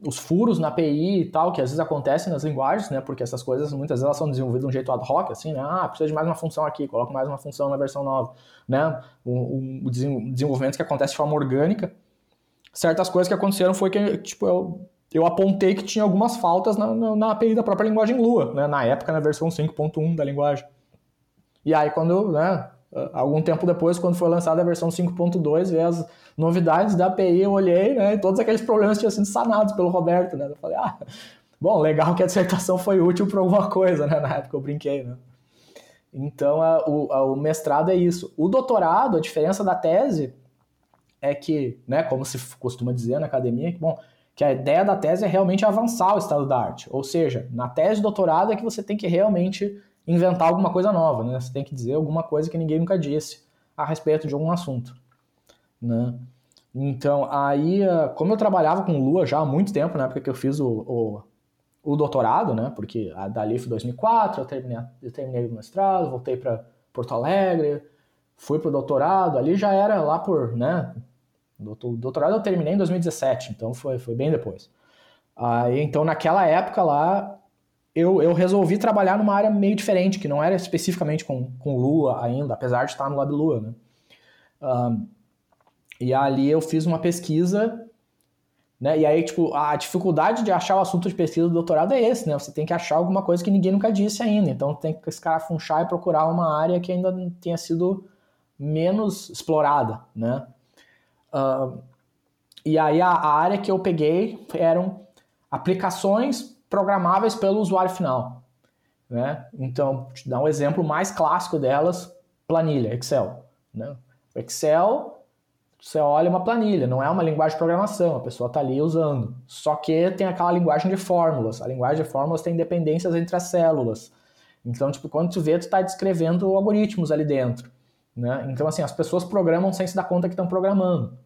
os furos na API e tal, que às vezes acontecem nas linguagens, né? Porque essas coisas muitas vezes elas são desenvolvidas de um jeito ad hoc, assim, né? Ah, precisa de mais uma função aqui, coloca mais uma função na versão nova, né? O, o desenvolvimento que acontece de forma orgânica. Certas coisas que aconteceram foi que, tipo, eu, eu apontei que tinha algumas faltas na, na, na API da própria linguagem Lua, né? Na época, na versão 5.1 da linguagem. E aí, quando, né? Algum tempo depois, quando foi lançada a versão 5.2, veio as novidades da API, eu olhei, né, e todos aqueles problemas tinham sido sanados pelo Roberto, né? Eu falei, ah, bom, legal que a dissertação foi útil para alguma coisa, né? Na época eu brinquei, né? Então, a, o, a, o mestrado é isso. O doutorado, a diferença da tese é que, né, como se costuma dizer na academia, que, bom, que a ideia da tese é realmente avançar o estado da arte. Ou seja, na tese de doutorado é que você tem que realmente inventar alguma coisa nova, né? Você tem que dizer alguma coisa que ninguém nunca disse a respeito de algum assunto né? Então, aí, ah, como eu trabalhava com Lua já há muito tempo, na época que eu fiz o, o, o doutorado, né? Porque a dali foi 2004, eu terminei, eu terminei o mestrado, voltei para Porto Alegre, fui para o doutorado, ali já era lá por, né? O doutorado eu terminei em 2017, então foi, foi bem depois. Aí, então, naquela época lá, eu, eu resolvi trabalhar numa área meio diferente, que não era especificamente com, com Lua ainda, apesar de estar no Lab Lua, né? Um, e ali eu fiz uma pesquisa, né? E aí, tipo, a dificuldade de achar o assunto de pesquisa do doutorado é esse, né? Você tem que achar alguma coisa que ninguém nunca disse ainda. Então tem que escarafunchar e procurar uma área que ainda tenha sido menos explorada, né? Uh, e aí a, a área que eu peguei eram aplicações programáveis pelo usuário final. Né? Então, te dar um exemplo mais clássico delas, planilha, Excel. Né? O Excel você olha uma planilha, não é uma linguagem de programação, a pessoa está ali usando. Só que tem aquela linguagem de fórmulas. A linguagem de fórmulas tem dependências entre as células. Então, tipo, quando tu vê, tu está descrevendo algoritmos ali dentro. Né? Então, assim, as pessoas programam sem se dar conta que estão programando.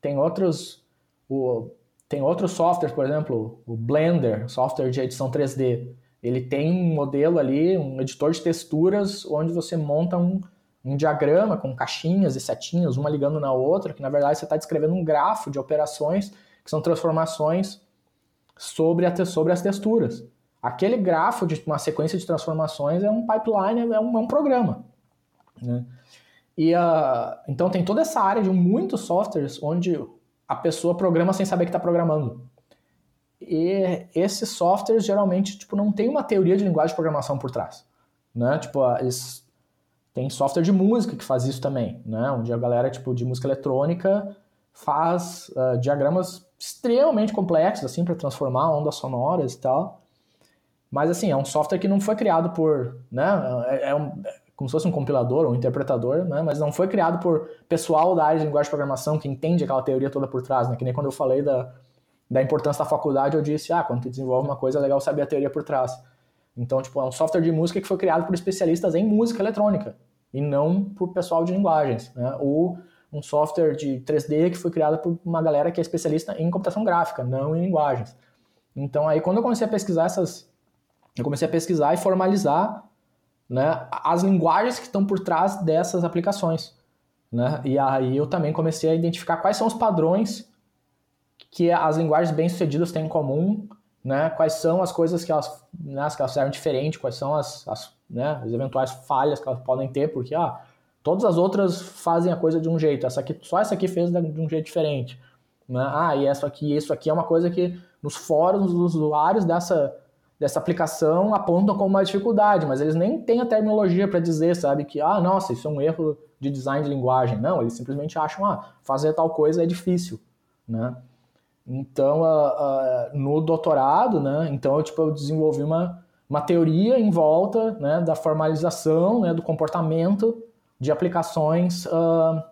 Tem outros, o, tem outros softwares, por exemplo, o Blender, software de edição 3D. Ele tem um modelo ali, um editor de texturas, onde você monta um, um diagrama com caixinhas e setinhas, uma ligando na outra, que na verdade você está descrevendo um grafo de operações que são transformações sobre, a, sobre as texturas. Aquele grafo de uma sequência de transformações é um pipeline, é um, é um programa. Né? E, então tem toda essa área de muitos softwares onde a pessoa programa sem saber que está programando. E esses softwares geralmente tipo, não tem uma teoria de linguagem de programação por trás. Né? Tipo, eles tem software de música que faz isso também, né? Onde a galera tipo de música eletrônica faz uh, diagramas extremamente complexos assim para transformar ondas sonoras e tal. Mas assim, é um software que não foi criado por, né, é, é um, como se fosse um compilador ou um interpretador, né, mas não foi criado por pessoal da área de linguagem de programação que entende aquela teoria toda por trás, né, que nem quando eu falei da, da importância da faculdade, eu disse, ah, quando tu desenvolve uma coisa é legal saber a teoria por trás. Então, tipo, é um software de música que foi criado por especialistas em música eletrônica e não por pessoal de linguagens, né? Ou um software de 3D que foi criado por uma galera que é especialista em computação gráfica, não em linguagens. Então, aí quando eu comecei a pesquisar essas eu comecei a pesquisar e formalizar, né, as linguagens que estão por trás dessas aplicações, né? E aí eu também comecei a identificar quais são os padrões que as linguagens bem-sucedidas têm em comum, né? Quais são as coisas que elas, né, que elas fizeram diferente, quais são as, as, né, as eventuais falhas que elas podem ter, porque ah, todas as outras fazem a coisa de um jeito, essa aqui, só essa aqui fez de um jeito diferente. Né? Ah, e essa aqui, isso aqui é uma coisa que nos fóruns dos usuários dessa, dessa aplicação apontam como uma dificuldade, mas eles nem têm a terminologia para dizer, sabe, que, ah, nossa, isso é um erro de design de linguagem. Não, eles simplesmente acham, ah, fazer tal coisa é difícil, né? Então, no doutorado, né, então eu, tipo, eu desenvolvi uma, uma teoria em volta né, da formalização né, do comportamento de aplicações uh,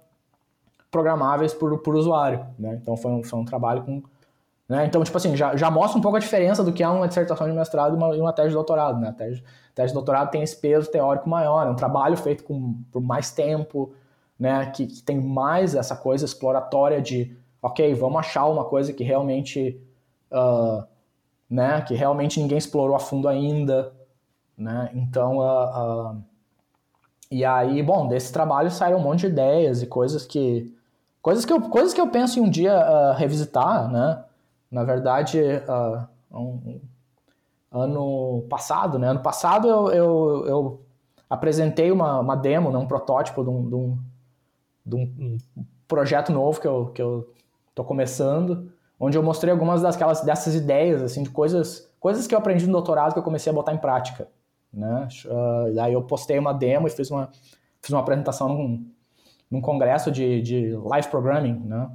programáveis por, por usuário. Né? Então, foi um, foi um trabalho com... Né? Então, tipo assim, já, já mostra um pouco a diferença do que é uma dissertação de mestrado e uma, e uma tese de doutorado. Né? A tese, tese de doutorado tem esse peso teórico maior, é um trabalho feito com, por mais tempo, né, que, que tem mais essa coisa exploratória de ok, vamos achar uma coisa que realmente, uh, né, que realmente ninguém explorou a fundo ainda, né? Então, uh, uh, e aí, bom, desse trabalho saíram um monte de ideias e coisas que, coisas que eu, coisas que eu penso em um dia revisitar, né? Na verdade, um, ano passado, né? Ano passado eu, eu, eu apresentei uma, uma demo, né? um protótipo de um, de um, de um projeto novo que eu, que eu Tô começando, onde eu mostrei algumas daquelas, dessas ideias, assim, de coisas, coisas que eu aprendi no doutorado que eu comecei a botar em prática, né? Uh, aí eu postei uma demo e fiz uma, fiz uma apresentação num, num congresso de, de live programming, né?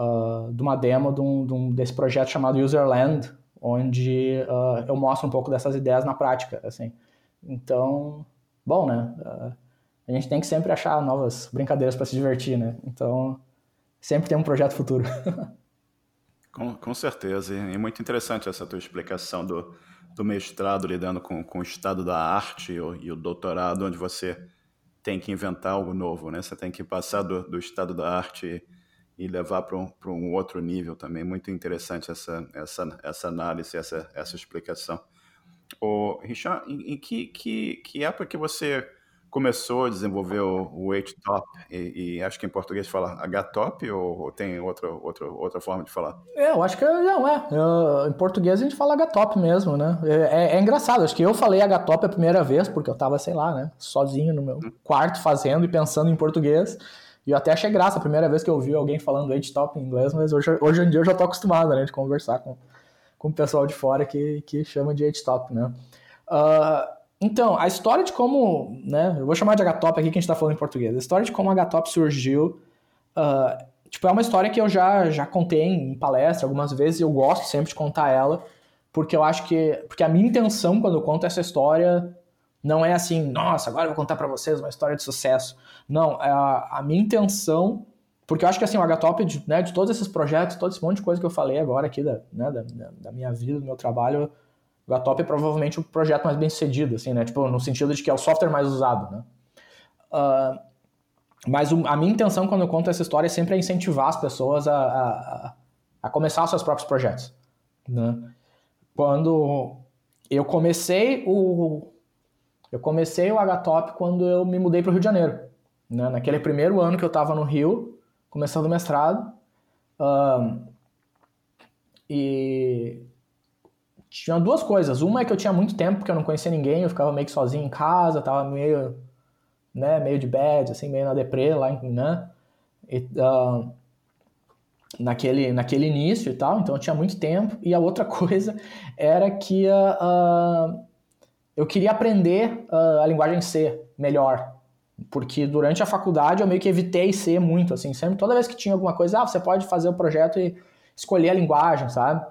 Uh, de uma demo de um, de um, desse projeto chamado Userland, onde uh, eu mostro um pouco dessas ideias na prática, assim. Então, bom, né? Uh, a gente tem que sempre achar novas brincadeiras para se divertir, né? Então, sempre tem um projeto futuro. com, com certeza, e muito interessante essa tua explicação do, do mestrado lidando com, com o estado da arte e o, e o doutorado, onde você tem que inventar algo novo, né? Você tem que passar do, do estado da arte e, levar para um, um outro nível também. Muito interessante essa, essa, essa análise, essa, essa explicação. O Richard, em, em que, que, que época que você começou a desenvolver o, o H-Top, e, e, acho que em português fala H-Top, ou, ou, tem outra, outra, outra forma de falar? É, eu acho que não, é. Eu, em português a gente fala H-Top mesmo, né? É, é, é, engraçado, acho que eu falei H-Top a primeira vez, porque eu tava, sei lá, né, sozinho no meu hum. quarto fazendo e pensando em português. E eu até achei graça a primeira vez que eu ouvi alguém falando H-Top em inglês, mas hoje, hoje em dia eu já tô acostumado, né, de conversar com, com o pessoal de fora que, que chama de H-Top, né? Uh, então, a história de como, né, eu vou chamar de H-Top aqui que a gente tá falando em português, a história de como a H-Top surgiu, uh, tipo, é uma história que eu já, já contei em palestra algumas vezes e eu gosto sempre de contar ela, porque eu acho que, porque a minha intenção quando eu conto essa história não é assim, nossa, agora eu vou contar para vocês uma história de sucesso. Não, é a, a minha intenção, porque eu acho que assim, o H-Top, de, né, de todos esses projetos, todo esse monte de coisa que eu falei agora aqui da, né, da, da minha vida, do meu trabalho, o Gatop é provavelmente o projeto mais bem sucedido, assim, né? Tipo, no sentido de que é o software mais usado, né? Uh, mas o, a minha intenção quando eu conto essa história é sempre incentivar as pessoas a, a, a começar os seus próprios projetos, né? Quando eu comecei o eu comecei o Htop quando eu me mudei para o Rio de Janeiro, né? Naquele primeiro ano que eu estava no Rio, começando o mestrado, uh, e tinha duas coisas. Uma é que eu tinha muito tempo que eu não conhecia ninguém, eu ficava meio que sozinho em casa, tava meio, né, meio de bad, assim, meio na deprê lá, né? E, uh, naquele, naquele início e tal, então eu tinha muito tempo. E a outra coisa era que uh, eu queria aprender a linguagem C melhor, porque durante a faculdade eu meio que evitei C muito, assim, sempre, toda vez que tinha alguma coisa, ah, você pode fazer o projeto e escolher a linguagem, sabe?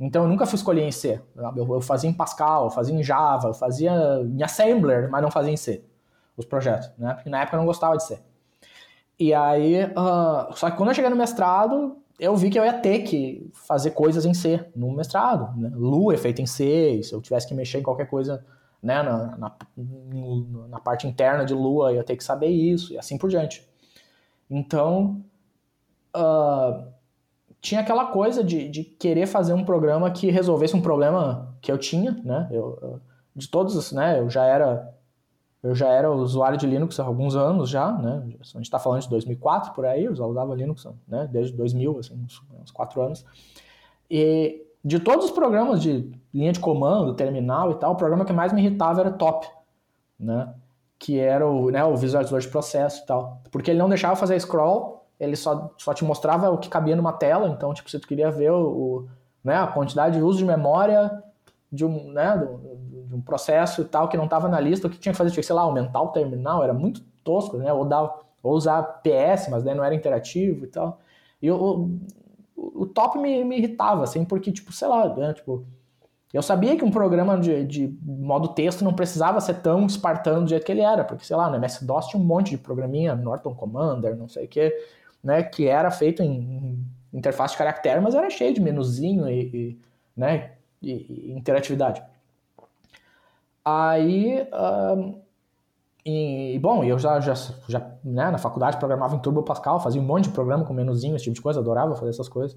Então eu nunca fui escolher em C. Eu, eu fazia em Pascal, eu fazia em Java, eu fazia em Assembler, mas não fazia em C os projetos, né? Porque na época eu não gostava de C. E aí, uh, só que quando eu cheguei no mestrado, eu vi que eu ia ter que fazer coisas em C no mestrado. Né? Lua é feito em C, se eu tivesse que mexer em qualquer coisa né, na, na, na parte interna de Lua, ia ter que saber isso, e assim por diante. Então, uh, tinha aquela coisa de, de querer fazer um programa que resolvesse um problema que eu tinha, né? Eu, de todos, né? Eu já era eu já era usuário de Linux há alguns anos já, né? A gente está falando de 2004 por aí, eu já usava Linux, né? Desde 2000, assim, uns, uns quatro anos. E de todos os programas de linha de comando, terminal e tal, o programa que mais me irritava era o Top, né? Que era o, né, o visualizador de processo e tal. Porque ele não deixava fazer scroll, ele só, só te mostrava o que cabia numa tela, então, tipo, se tu queria ver o, o né, a quantidade de uso de memória de um, né, de um processo e tal que não estava na lista, o que tinha que fazer? Tinha que, sei lá, aumentar o terminal, era muito tosco, né? Ou, dar, ou usar PS, mas não era interativo e tal. E o, o, top me, me irritava, assim, porque, tipo, sei lá, né? Tipo, eu sabia que um programa de, de modo texto não precisava ser tão espartano do jeito que ele era, porque, sei lá, no MS-DOS tinha um monte de programinha, Norton Commander, não sei o que, né, que era feito em, em, interface de caractere, mas era cheio de menuzinho e, e né, e, e interatividade. Aí, e, bom, eu já, já, já né, na faculdade programava em Turbo Pascal, fazia um monte de programa com menuzinho, esse tipo de coisa, adorava fazer essas coisas.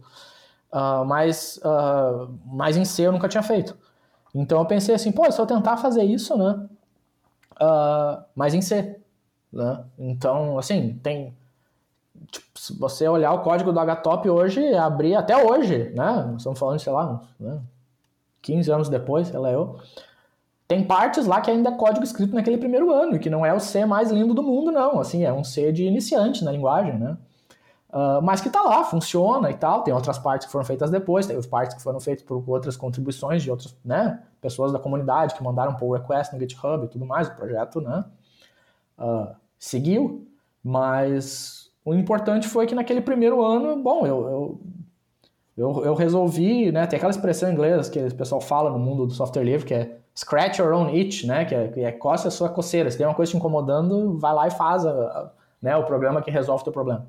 Uh, mas, uh, mas em C eu nunca tinha feito. Então eu pensei assim, pô, se eu tentar fazer isso, né? Uh, mas em C. Né? Então, assim, tem. Tipo, se você olhar o código do HTOP hoje, abrir até hoje, né? Estamos falando, sei lá, né? 15 anos depois, sei lá eu. Tem partes lá que ainda é código escrito naquele primeiro ano, que não é o C mais lindo do mundo, não. Assim, é um C de iniciante na linguagem, né? Uh, mas que tá lá, funciona e tal. Tem outras partes que foram feitas depois, tem partes que foram feitas por outras contribuições de outras, né? Pessoas da comunidade que mandaram pull request no GitHub e tudo mais. O projeto, né? Uh, seguiu, mas o importante foi que naquele primeiro ano, bom, eu, eu eu, eu resolvi, né? Tem aquela expressão em inglês que o pessoal fala no mundo do software livre, que é scratch your own itch, né? Que é, que é coça a sua coceira. Se tem uma coisa te incomodando, vai lá e faz a, a, né, o programa que resolve o teu problema.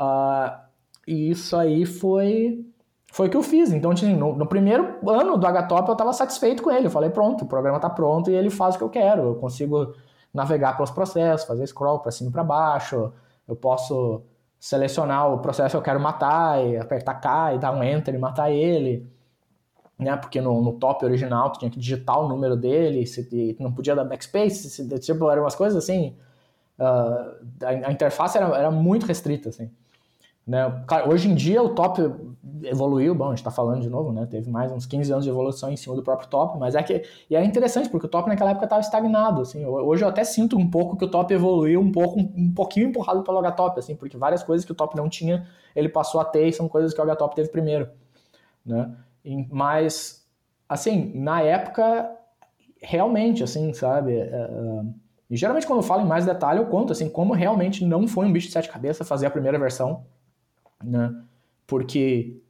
Uh, e isso aí foi foi o que eu fiz. Então, no, no, primeiro ano do HTOP eu estava satisfeito com ele. Eu falei, pronto, o programa está pronto e ele faz o que eu quero. Eu consigo navegar pelos processos, fazer scroll para cima e para baixo. Eu posso selecionar o processo que eu quero matar e apertar K e dar um Enter e matar ele. Né? Porque no, no top original tu tinha que digitar o número dele, se, não podia dar backspace, se, tipo, eram umas coisas assim. Uh, a, a, interface era, era muito restrita, assim. Né? Hoje em dia o top evoluiu, bom, a gente está falando de novo, né? Teve mais uns 15 anos de evolução em cima do próprio top, mas é que e é interessante porque o top naquela época estava estagnado, assim. Hoje eu até sinto um pouco que o top evoluiu um pouco, um pouquinho empurrado pelo HTOP, assim, porque várias coisas que o top não tinha, ele passou a ter e são coisas que o HTOP teve primeiro, né? Mas assim, na época realmente, assim, sabe? Uh, e geralmente quando eu falo em mais detalhe eu conto assim como realmente não foi um bicho de sete cabeças fazer a primeira versão né? Porque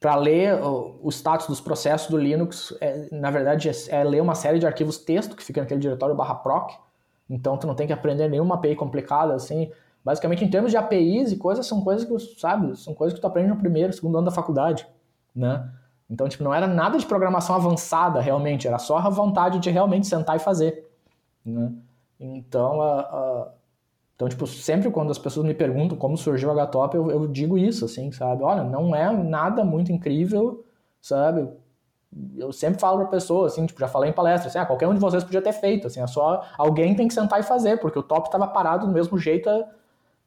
para ler o, status dos processos do Linux, é, na verdade, é, é, ler uma série de arquivos texto que fica naquele diretório barra proc. Então, tu não tem que aprender nenhuma API complicada, assim. Basicamente, em termos de APIs e coisas, são coisas que, sabe, são coisas que tu aprende no primeiro, segundo ano da faculdade, né? Então, tipo, não era nada de programação avançada, realmente. Era só a vontade de realmente sentar e fazer, né? Então, a, a então, tipo, sempre quando as pessoas me perguntam como surgiu o HTOP, eu, eu digo isso, assim, sabe? Olha, não é nada muito incrível, sabe? Eu sempre falo pra pessoa, assim, tipo, já falei em palestra, assim, ah, qualquer um de vocês podia ter feito, assim, é só alguém tem que sentar e fazer, porque o top estava parado do mesmo jeito,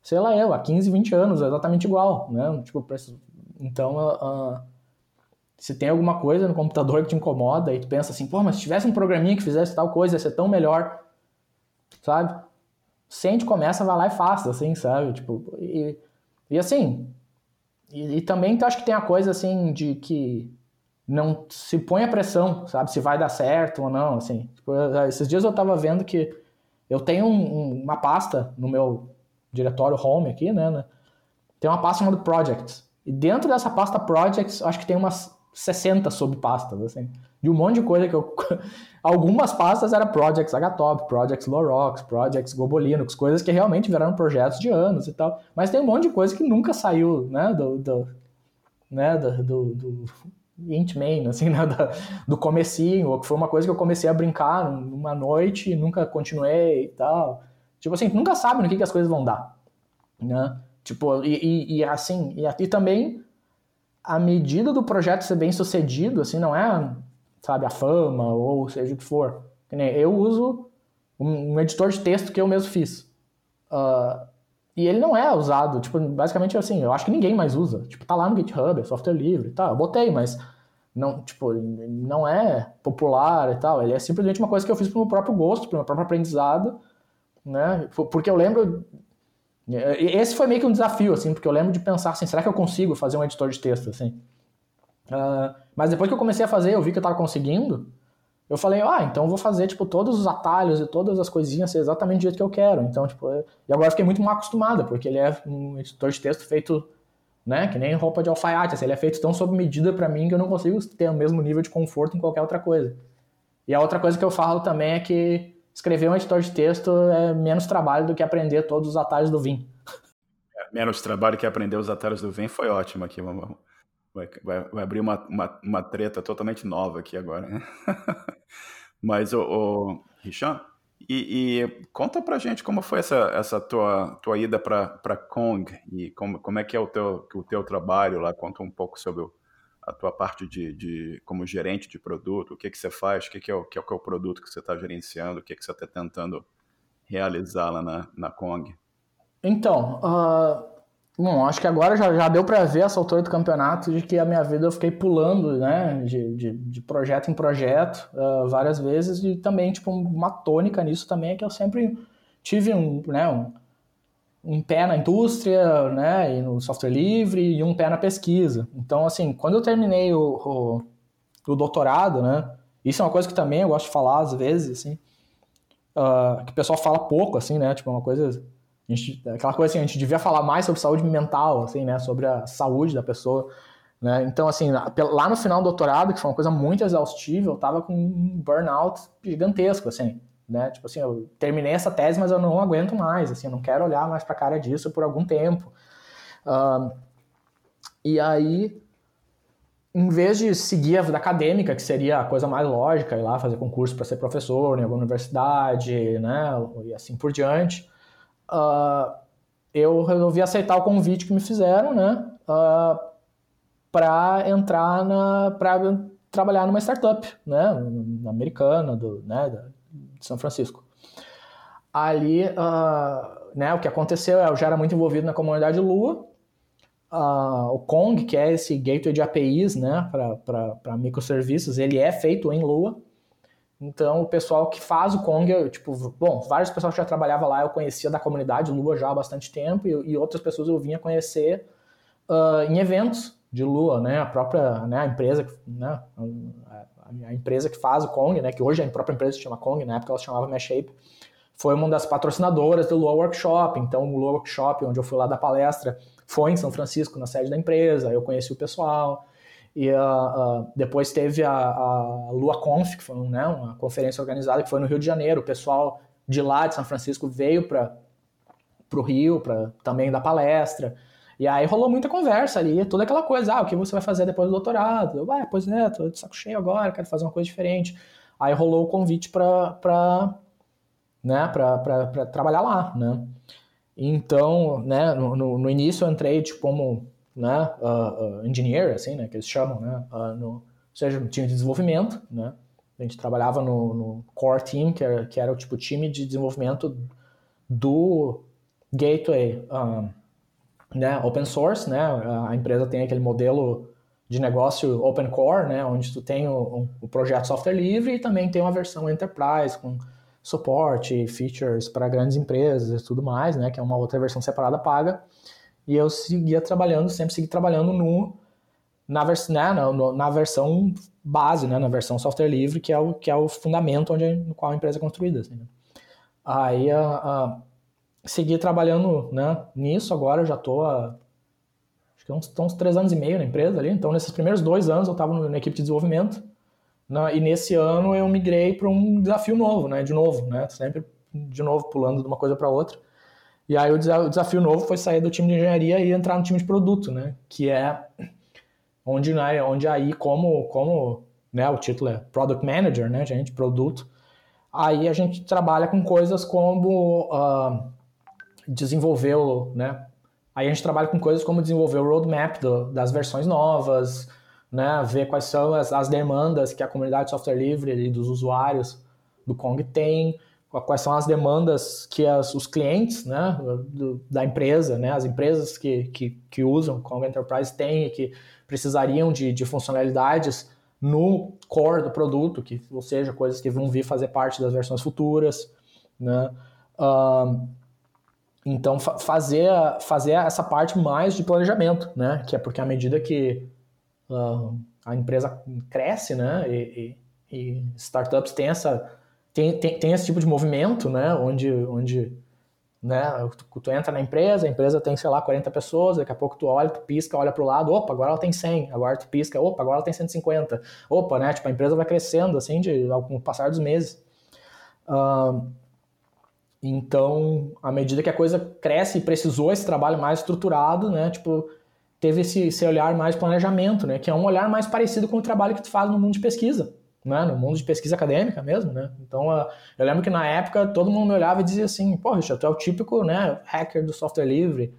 sei lá eu, há 15, 20 anos, exatamente igual, né? Tipo, então, uh, se tem alguma coisa no computador que te incomoda e tu pensa assim, pô, mas se tivesse um programinha que fizesse tal coisa, ia ser tão melhor, sabe? sente, começa, vai lá e faz, assim, sabe? Tipo, e, e assim, e, e também tu acho que tem a coisa, assim, de que não se põe a pressão, sabe? Se vai dar certo ou não, assim. Tipo, esses dias eu tava vendo que eu tenho um, uma pasta no meu diretório home aqui, né, né? Tem uma pasta chamada Projects. E dentro dessa pasta Projects, acho que tem umas 60 subpastas, assim. De um monte de coisa que eu... Algumas pastas eram Projects HTOP, Projects Lorox, Projects Gobolinux, coisas que realmente viraram projetos de anos e tal. Mas tem um monte de coisa que nunca saiu, né, do... do né, do, do, do int main, assim, né, do, comecinho, que foi uma coisa que eu comecei a brincar numa noite e nunca continuei e tal. Tipo assim, nunca sabe no que, que as coisas vão dar, né? Tipo, e, e, e assim, e, e também a medida do projeto ser bem sucedido, assim, não é, sabe, a fama ou seja o que for. Eu uso um, editor de texto que eu mesmo fiz. Uh, e ele não é usado, tipo, basicamente assim, eu acho que ninguém mais usa. Tipo, tá lá no GitHub, é software livre tá. Eu botei, mas não, tipo, não é popular e tal. Ele é simplesmente uma coisa que eu fiz pro meu próprio gosto, pro meu próprio aprendizado, né? Porque eu lembro esse foi meio que um desafio, assim, porque eu lembro de pensar assim, será que eu consigo fazer um editor de texto, assim? Uh, mas depois que eu comecei a fazer, eu vi que eu estava conseguindo, eu falei, ah, então eu vou fazer, tipo, todos os atalhos e todas as coisinhas exatamente do jeito que eu quero. Então, tipo, eu... e agora eu fiquei muito mal acostumada, porque ele é um editor de texto feito, né, que nem roupa de alfaiate, assim, ele é feito tão sob medida para mim que eu não consigo ter o mesmo nível de conforto em qualquer outra coisa. E a outra coisa que eu falo também é que escrever um editor de texto é menos trabalho do que aprender todos os atalhos do Vim. É, menos trabalho que aprender os atalhos do Vim foi ótimo aqui. Vai, vai, vai abrir uma, uma, uma, treta totalmente nova aqui agora. Né? Mas, o, o Richan, e, e, conta pra gente como foi essa, essa tua, tua ida para Kong e como, como é que é o teu, o teu trabalho lá. Conta um pouco sobre o, a tua parte de, de como gerente de produto, o que que você faz, o que, que, é, o, que é o produto que você está gerenciando, o que, que você está tentando realizar lá na, na Kong. Então, uh, bom, acho que agora já, já deu para ver essa altura do campeonato de que a minha vida eu fiquei pulando, né, de, de, de projeto em projeto uh, várias vezes e também, tipo, uma tônica nisso também é que eu sempre tive um, né, um, um pé na indústria, né, e no software livre e um pé na pesquisa. Então, assim, quando eu terminei o, o, o doutorado, né, isso é uma coisa que também eu gosto de falar às vezes, assim, uh, que o pessoal fala pouco, assim, né, tipo, uma coisa, gente, aquela coisa assim, a gente devia falar mais sobre saúde mental, assim, né, sobre a saúde da pessoa, né, então, assim, lá no final do doutorado, que foi uma coisa muito exaustiva, eu tava com um burnout gigantesco, assim, né? Tipo assim, eu terminei essa tese, mas eu não aguento mais, assim, eu não quero olhar mais para a cara disso por algum tempo. Uh, e aí, em vez de seguir a vida acadêmica, que seria a coisa mais lógica, ir lá fazer concurso para ser professor em alguma universidade, né, e assim por diante, uh, eu resolvi aceitar o convite que me fizeram, né, uh, para entrar na, para trabalhar numa startup, né, americana, do, né, de São Francisco. Ali, uh, né, o que aconteceu é, eu já era muito envolvido na comunidade Lua, uh, o Kong, que é esse gateway de APIs, né, para microserviços, ele é feito em Lua, então, o pessoal que faz o Kong, eu, tipo, bom, várias pessoas que já trabalhavam lá eu conhecia da comunidade Lua já há bastante tempo e, e outras pessoas eu vinha conhecer uh, em eventos de Lua, né? A própria né, a empresa, né? A empresa que faz o Kong, né, que hoje a própria empresa se chama Kong, na época ela se chamava Meshape, foi uma das patrocinadoras do Lua Workshop. Então, o Lua Workshop, onde eu fui lá dar palestra, foi em São Francisco, na sede da empresa. Eu conheci o pessoal. E uh, uh, depois teve a, a Lua Conf, que foi né, uma conferência organizada que foi no Rio de Janeiro. O pessoal de lá de São Francisco veio para o Rio para também dar palestra. E aí rolou muita conversa ali, toda aquela coisa, ah, o que você vai fazer depois do doutorado? Eu, ah, pois é, tô de saco cheio agora, quero fazer uma coisa diferente. Aí rolou o convite para né, para trabalhar lá, né? Então, né, no, no, no início eu entrei tipo, como né, uh, uh, engineer, assim, né, que eles chamam, né, uh, no, ou seja, no time de desenvolvimento, né? A gente trabalhava no, no core team, que era, que era o tipo time de desenvolvimento do gateway né, open source, né, a empresa tem aquele modelo de negócio open core, né, onde tu tem o, o projeto software livre e também tem uma versão enterprise com suporte, features para grandes empresas e tudo mais, né, que é uma outra versão separada paga. E eu seguia trabalhando, sempre segui trabalhando no na, vers né, na, na versão base, né, na versão software livre, que é o que é o fundamento onde no qual a empresa é construída. Assim, né. Aí a, a segui trabalhando né, nisso agora, já estou há acho que uns, uns três anos e meio na empresa ali. Então, nesses primeiros dois anos eu estava na equipe de desenvolvimento. Né, e nesse ano eu migrei para um desafio novo, né? De novo, né? Sempre de novo pulando de uma coisa para outra. E aí o desafio novo foi sair do time de engenharia e entrar no time de produto, né? Que é onde, né, onde aí como como né, o título é Product Manager, né, gente, produto. Aí a gente trabalha com coisas como uh, desenvolver o, né, aí a gente trabalha com coisas como desenvolver o roadmap do, das versões novas, né, ver quais são as, as demandas que a comunidade de software livre e dos usuários do Kong tem, quais são as demandas que as, os clientes né, do, da empresa, né, as empresas que, que, que usam Kong Enterprise têm e que precisariam de, de funcionalidades no core do produto, que, ou seja, coisas que vão vir fazer parte das versões futuras, né? Uh, então, fa fazer, fazer essa parte mais de planejamento, né? Que é porque à medida que uh, a empresa cresce, né? E, e, e startups têm, essa, tem, tem, tem, esse tipo de movimento, né? Onde, onde né? Tu, tu, entra na empresa, a empresa tem, sei lá, 40 pessoas, daqui a pouco tu olha, tu pisca, olha pro lado, opa, agora ela tem 100, agora tu pisca, opa, agora ela tem 150, opa, né? Tipo, a empresa vai crescendo, assim, de, com o passar dos meses. Uh, então, à medida que a coisa cresce e precisou esse trabalho mais estruturado, né? Tipo, teve esse, esse olhar mais planejamento, né? Que é um olhar mais parecido com o trabalho que tu faz no mundo de pesquisa né, no mundo de pesquisa acadêmica mesmo, né? Então, uh, eu lembro que na época todo mundo me olhava e dizia assim, pô, Richard, tu é o típico, né, hacker do software livre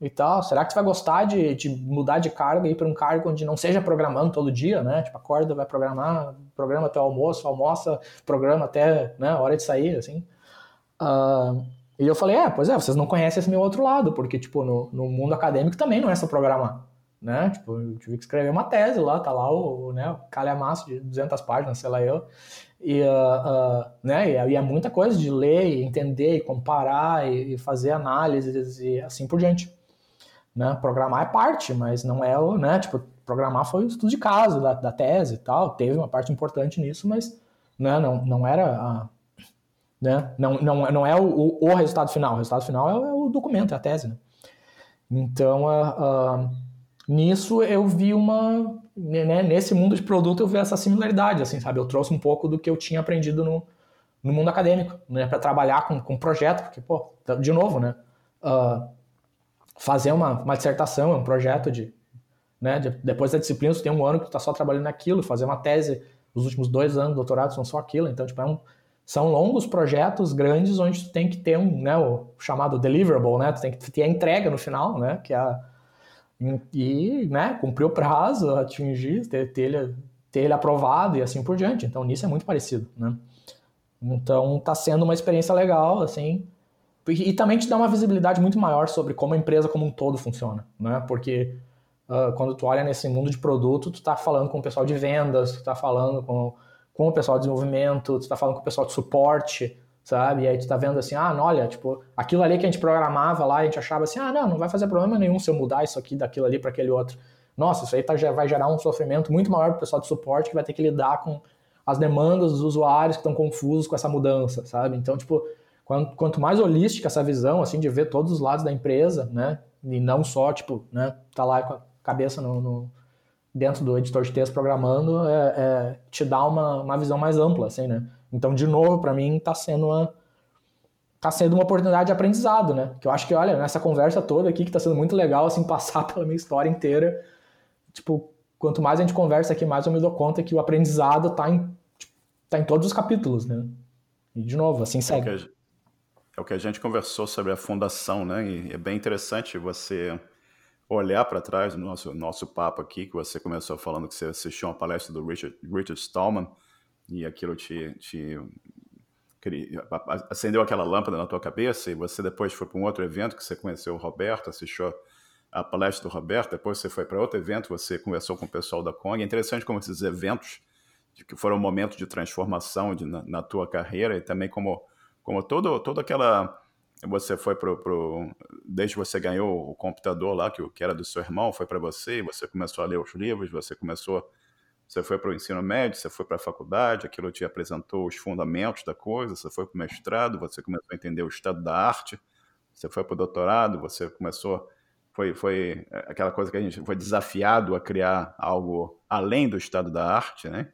e tal, será que tu vai gostar de, de mudar de cargo ir para um cargo onde não seja programando todo dia, né? Tipo, acorda, vai programar, programa até o almoço, almoça, programa até, né, hora de sair, assim. Uh, e eu falei, é, pois é, vocês não conhecem esse meu outro lado, porque, tipo, no, no mundo acadêmico também não é só programar né? Tipo, eu tive que escrever uma tese lá, tá lá o, né, o calhamaço de 200 páginas, sei lá eu. E, uh, uh, né, e é muita coisa de ler, e entender, e comparar, e, e fazer análises e assim por diante. Né? Programar é parte, mas não é o, né, tipo, programar foi o estudo de caso da, da tese e tal, teve uma parte importante nisso, mas né, não, não era a, né, não, não, não é o, o, resultado final, o resultado final é, o, é documento, é a tese, né? Então, uh, nisso eu vi uma né, nesse mundo de produto eu vi essa similaridade assim sabe? Eu trouxe um pouco do que eu tinha aprendido no, no mundo acadêmico né? Para trabalhar com, com projeto porque pô de novo né? Uh, fazer uma, uma dissertação é um projeto de né? De, depois da disciplina você tem um ano que tu tá só trabalhando naquilo fazer uma tese os últimos dois anos do doutorado são só aquilo então tipo é um, são longos projetos grandes onde tu tem que ter um né o chamado deliverable né tu tem que ter a entrega no final né que é a e, né, cumprir o prazo, atingir, ter, ter, ele, ter ele aprovado e assim por diante. Então, nisso é muito parecido, né? Então, está sendo uma experiência legal, assim, e, também te dá uma visibilidade muito maior sobre como a empresa como um todo funciona, né? Porque uh, quando tu olha nesse mundo de produto, tu está falando com o pessoal de vendas, tu está falando com, com o pessoal de desenvolvimento, tu está falando com o pessoal de suporte, sabe? E aí tu tá vendo assim, ah, não, olha, tipo, aquilo ali que a gente programava lá, a gente achava assim, ah, não, não vai fazer problema nenhum se eu mudar isso aqui daquilo ali para aquele outro. Nossa, isso aí tá, já vai gerar um sofrimento muito maior pro pessoal de suporte que vai ter que lidar com as demandas dos usuários que estão confusos com essa mudança, sabe? Então, tipo, quanto, quanto mais holística essa visão, assim, de ver todos os lados da empresa, né? E não só, tipo, né, tá lá com a cabeça no, no dentro do editor de texto programando, é, é, te dá uma, uma visão mais ampla, assim, né? Então, de novo, para mim, está sendo uma tá sendo uma oportunidade de aprendizado, né? Que eu acho que, olha, nessa conversa toda aqui, que está sendo muito legal, assim, passar pela minha história inteira, tipo, quanto mais a gente conversa aqui, mais eu me dou conta que o aprendizado está em, tipo, tá em todos os capítulos, né? E, de novo, assim segue. É o que a, é o que a gente conversou sobre a fundação, né? E é bem interessante você olhar para trás no nosso, nosso papo aqui, que você começou falando que você assistiu uma palestra do Richard, Richard Stallman, e aquilo te, te acendeu aquela lâmpada na tua cabeça e você depois foi para um outro evento que você conheceu o Roberto, assistiu a palestra do Roberto, depois você foi para outro evento, você conversou com o pessoal da Kong. É interessante como esses eventos que foram um momento de transformação de, na, na, tua carreira e também como como todo toda aquela você foi pro, pro desde que você ganhou o computador lá que, que era do seu irmão foi para você, você começou a ler os livros, você começou você foi para o ensino médio, você foi para a faculdade, aquilo te apresentou os fundamentos da coisa, você foi para o mestrado, você começou a entender o estado da arte, você foi para o doutorado, você começou foi, foi aquela coisa que a gente foi desafiado a criar algo além do estado da arte, né?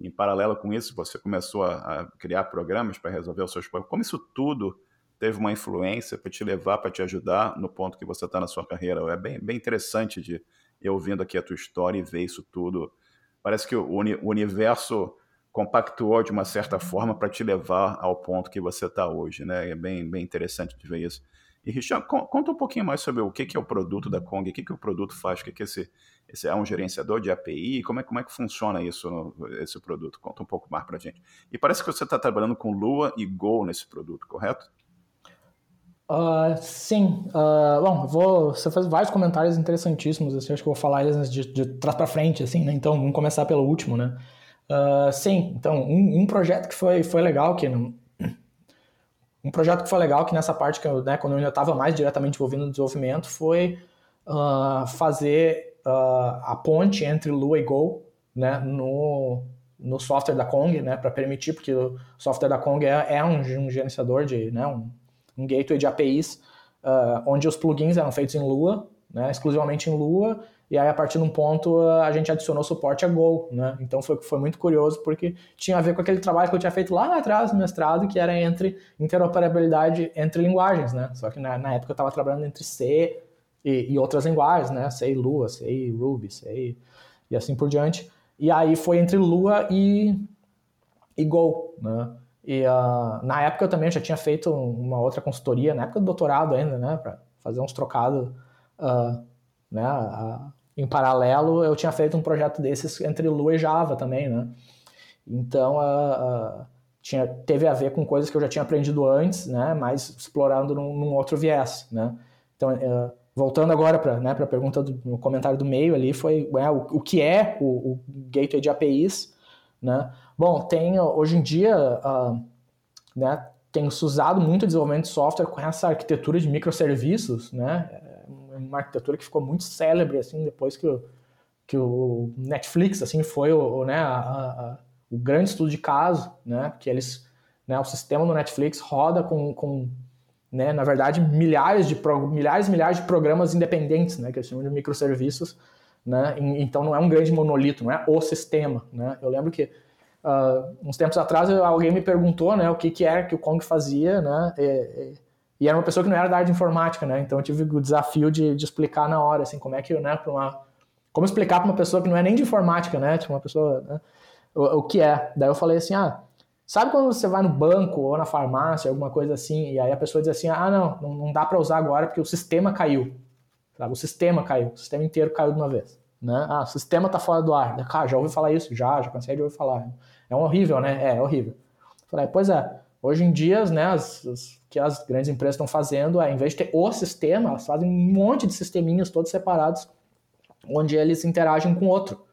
Em paralelo com isso, você começou a criar programas para resolver os seus problemas. Como isso tudo teve uma influência para te levar, para te ajudar no ponto que você está na sua carreira? É bem, bem interessante de eu ouvindo aqui a tua história e ver isso tudo. Parece que o, uni, o universo compactuou de uma certa forma para te levar ao ponto que você está hoje, né? É bem, bem interessante de ver isso. E Richard, conta um pouquinho mais sobre o que é o produto da Kong, o que, que o produto faz, o que, que esse, esse é um gerenciador de API, como é, como é que funciona isso, esse produto? Conta um pouco mais para gente. E parece que você está trabalhando com Lua e Go nesse produto, correto? Uh, sim. Uh, bom, vou, você fez vários comentários interessantíssimos, assim, acho que vou falar eles de, de trás para frente, assim, né? Então, vamos começar pelo último, né? Uh, sim, então, um, um, projeto que foi, foi legal, que um projeto que foi legal, que nessa parte, que eu, né, quando eu ainda estava mais diretamente envolvido no desenvolvimento, foi fazer a ponte entre Lua e Go né, no, no software da Kong, né, para permitir, porque o software da Kong é, é um, um, gerenciador de, né, um, um gateway de APIs, uh, onde os plugins eram feitos em Lua, né, exclusivamente em Lua, e aí, a partir de um ponto, a gente adicionou suporte a Go, né? Então foi, foi muito curioso, porque tinha a ver com aquele trabalho que eu tinha feito lá atrás no mestrado, que era entre interoperabilidade entre linguagens, né? Só que na, na época eu estava trabalhando entre C e, e, outras linguagens, né? C e Lua, C e Ruby, C e, e assim por diante. E aí foi entre Lua e, e Go, né? E uh, na época eu também já tinha feito uma outra consultoria, na época do doutorado ainda, né? Para fazer uns trocados, uh, né? Uh, em paralelo, eu tinha feito um projeto desses entre Lua e Java também, né? Então, tinha, teve a ver com coisas que eu já tinha aprendido antes, né? Mas explorando num, num outro viés, né? Então, uh, voltando agora para né, a pergunta do comentário do meio ali, foi é, o, o, que é o, o, gateway de APIs, né? Bom, tem hoje em dia, né? Tem se usado muito desenvolvimento de software com essa arquitetura de microserviços, né? uma arquitetura que ficou muito célebre assim depois que o, que o Netflix assim foi o, né, a, a, o grande estudo de caso, né, que eles, né, o sistema do Netflix roda com, com né, na verdade milhares de milhares e milhares de programas independentes, né, que eles chamam de microserviços, né, então não é um grande monolito, não é o sistema, né. Eu lembro que uh, uns tempos atrás alguém me perguntou, né, o que que era que o Kong fazia, né, e, e, era uma pessoa que não era da área de informática, né? Então eu tive o desafio de, de explicar na hora, assim, como é que, né, uma como explicar para uma pessoa que não é nem de informática, né? Tipo, uma pessoa, né? o, o, que é. Daí eu falei assim, ah, sabe quando você vai no banco ou na farmácia, alguma coisa assim, e aí a pessoa diz assim, ah, não, não, dá para usar agora porque o sistema caiu. Sabe? O sistema caiu, o sistema inteiro caiu de uma vez. Né? Ah, o sistema tá fora do ar. Ah, já ouvi falar isso? Já, já cansei de ouvir falar. É horrível, né? É, é horrível. Falei, pois é, Hoje em dia, né, as, as, que as grandes empresas estão fazendo é, em vez de ter o sistema, elas fazem um monte de sisteminhos todos separados, onde eles interagem com o outro,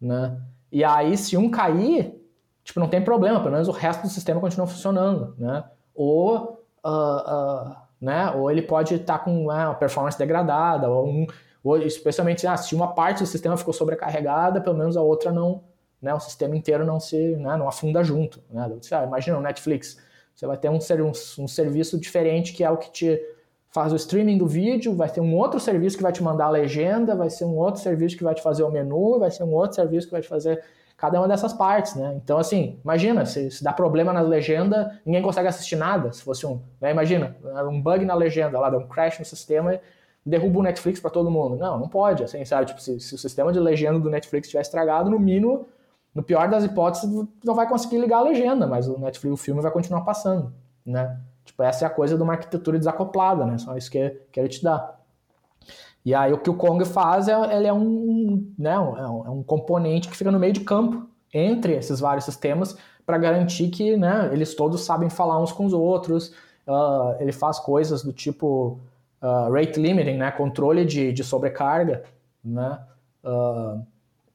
né? E aí, se um cair, tipo, não tem problema, pelo menos o resto do sistema continua funcionando, né? Ou, uh, uh, né? Ou ele pode estar tá com né, uma performance degradada, ou, um, ou especialmente ah, se uma parte do sistema ficou sobrecarregada, pelo menos a outra não, né? O sistema inteiro não se, né, não afunda junto, né? Ah, imagina o Netflix, você vai ter um, um, um serviço diferente que é o que te faz o streaming do vídeo, vai ter um outro serviço que vai te mandar a legenda, vai ser um outro serviço que vai te fazer o menu, vai ser um outro serviço que vai te fazer cada uma dessas partes, né? Então, assim, imagina, se, se dá problema na legenda, ninguém consegue assistir nada, se fosse um, né? Imagina, um bug na legenda lá, dá um crash no sistema derruba o Netflix para todo mundo. Não, não pode, assim, sabe? Tipo, se, se o sistema de legenda do Netflix estiver estragado, no mínimo no pior das hipóteses, não vai conseguir ligar a legenda, mas o Netflix, o filme vai continuar passando, né? Tipo, essa é a coisa de uma arquitetura desacoplada, né? Só isso que, que ele te dá. E aí o que o Kong faz é, ele é um, né, é um, é um componente que fica no meio de campo entre esses vários sistemas para garantir que né, eles todos sabem falar uns com os outros. Uh, ele faz coisas do tipo uh, rate limiting, né, controle de, de sobrecarga, né, uh,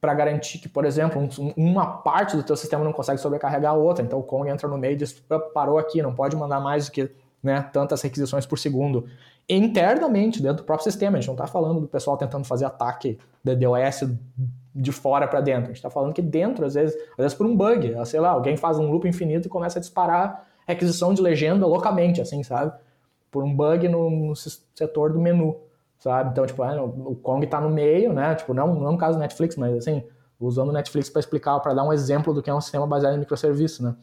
para garantir que, por exemplo, um, uma parte do teu sistema não consegue sobrecarregar a outra. Então o Kong entra no meio e diz, parou aqui, não pode mandar mais do que né, tantas requisições por segundo. Internamente, dentro do próprio sistema, a gente não está falando do pessoal tentando fazer ataque da DOS de fora para dentro. A gente está falando que dentro, às vezes, às vezes por um bug, sei lá, alguém faz um loop infinito e começa a disparar requisição de legenda loucamente, assim, sabe? Por um bug no, no setor do menu. Sabe? Então, tipo, é, o Kong tá no meio, né? Tipo, não, não no caso do Netflix, mas assim, usando o Netflix para explicar, para dar um exemplo do que é um sistema baseado em microserviço, né?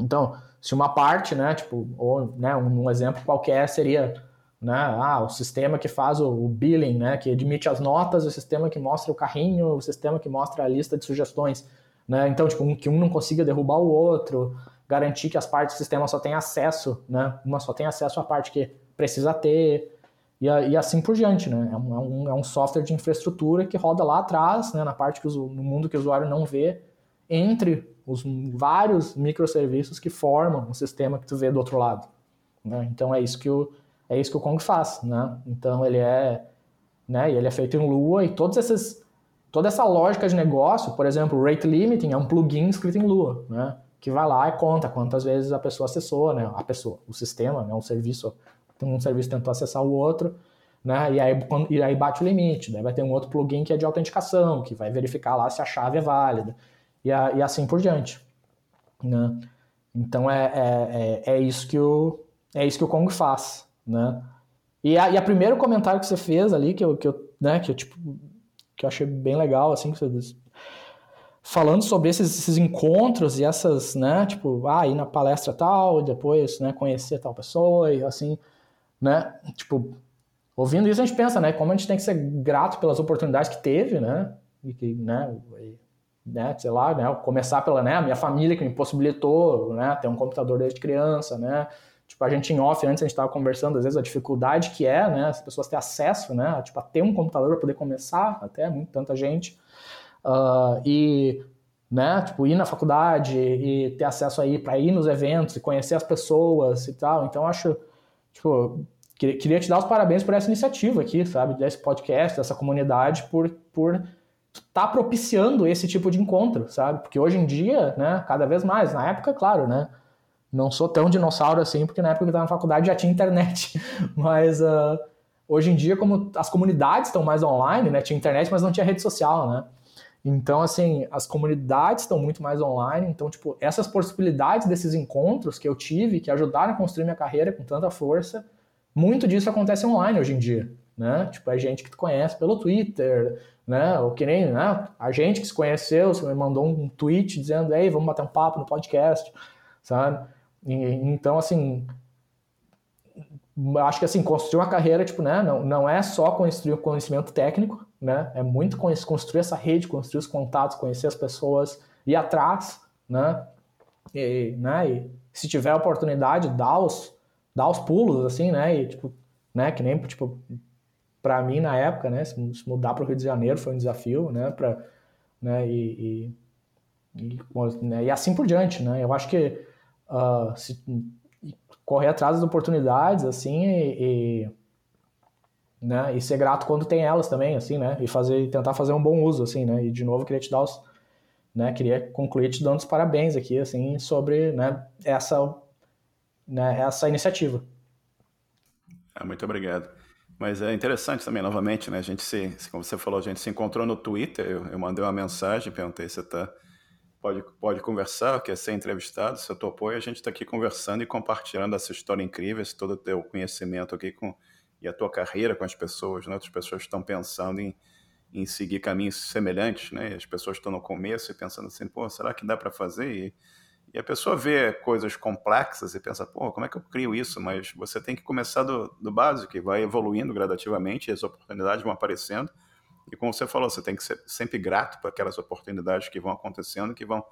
Então, se uma parte, né, tipo, ou, né, um, um exemplo qualquer seria, né, ah, o sistema que faz o, o, billing, né, que admite as notas, o sistema que mostra o carrinho, o sistema que mostra a lista de sugestões, né? Então, tipo, um, que um não consiga derrubar o outro, garantir que as partes do sistema só tenham acesso, né? Uma só tem acesso à parte que precisa ter, e, e assim por diante, né? É um, é um, software de infraestrutura que roda lá atrás, né? na parte que o, no mundo que o usuário não vê, entre os vários microserviços que formam o sistema que tu vê do outro lado. Né? Então é isso que o é isso que o Kong faz, né? Então ele é, né? Ele é feito em Lua e todos esses toda essa lógica de negócio, por exemplo, o rate limiting é um plugin escrito em Lua, né? Que vai lá e conta quantas vezes a pessoa acessou, né? A pessoa, o sistema, né? O serviço um serviço tentou acessar o outro, né? E aí, e aí bate o limite. Daí vai ter um outro plugin que é de autenticação, que vai verificar lá se a chave é válida. E, a, e assim por diante. Né? Então é, é, é, é, isso que o, é isso que o Kong faz. Né? E, a, e a primeiro comentário que você fez ali, que eu, que eu, né, que eu, tipo, que eu achei bem legal, assim, que você falando sobre esses, esses, encontros e essas, né, tipo, ah, ir na palestra tal, depois, né, conhecer tal pessoa e assim, né? Tipo, ouvindo isso a gente pensa, né? Como a gente tem que ser grato pelas oportunidades que teve, né? E que, né? E, né? Sei lá, né? Começar pela, né? A minha família que me possibilitou, né? Ter um computador desde criança, né? Tipo, a gente em off, antes a gente estava conversando, às vezes, a dificuldade que é, né? As pessoas terem acesso, né? Tipo, a ter um computador para poder começar, até muito, tanta gente. Uh, e, né? Tipo, ir na faculdade e ter acesso aí para ir nos eventos e conhecer as pessoas e tal. Então, acho Tipo, queria te dar os parabéns por essa iniciativa aqui, sabe? Desse podcast, dessa comunidade, por, por tá propiciando esse tipo de encontro, sabe? Porque hoje em dia, né, cada vez mais, na época, claro, né? Não sou tão dinossauro assim, porque na época que eu estava na faculdade já tinha internet. Mas uh, hoje em dia, como as comunidades estão mais online, né? Tinha internet, mas não tinha rede social, né? Então, assim, as comunidades estão muito mais online. Então, tipo, essas possibilidades desses encontros que eu tive, que ajudaram a construir minha carreira com tanta força, muito disso acontece online hoje em dia, né? Tipo, é gente que tu conhece pelo Twitter, né? Ou que nem, né? A gente que se conheceu, você me mandou um tweet dizendo, ei, vamos bater um papo no podcast, sabe? E, então, assim, acho que assim, construir uma carreira, tipo, né, não, não é só construir o conhecimento técnico, né, é muito construir essa rede, construir os contatos, conhecer as pessoas, ir atrás, né, e, né, e se tiver oportunidade, dar os, dar os pulos, assim, né, e, tipo, né, que nem, tipo, para mim, na época, né, se mudar para o Rio de Janeiro foi um desafio, né, para, né, e, e, e, né, e assim por diante, né, eu acho que uh, se, correr atrás das oportunidades, assim, e, né, e ser grato quando tem elas também, assim, né, e fazer, tentar fazer um bom uso, assim, né, e de novo queria te dar os, né, queria concluir te dando os parabéns aqui, assim, sobre, né, essa, né, essa iniciativa. Ah, muito obrigado. Mas é interessante também, novamente, né? A gente se, como você falou, a gente se encontrou no Twitter. Eu, eu mandei uma mensagem, perguntei se está pode, pode conversar, quer ser entrevistado, se eu topou, e a gente está aqui conversando e compartilhando essa história incrível, esse todo o teu conhecimento aqui com, e a tua carreira com as pessoas, né? Outras pessoas estão pensando em, em seguir caminhos semelhantes, né? As pessoas estão no começo e pensando assim, pô, será que dá para fazer? E, e, a pessoa vê coisas complexas e pensa, pô, como é que eu crio isso? Mas você tem que começar do, do básico e vai evoluindo gradativamente, e as oportunidades vão aparecendo, e como você falou, você tem que ser sempre grato por aquelas oportunidades que vão acontecendo, que vão,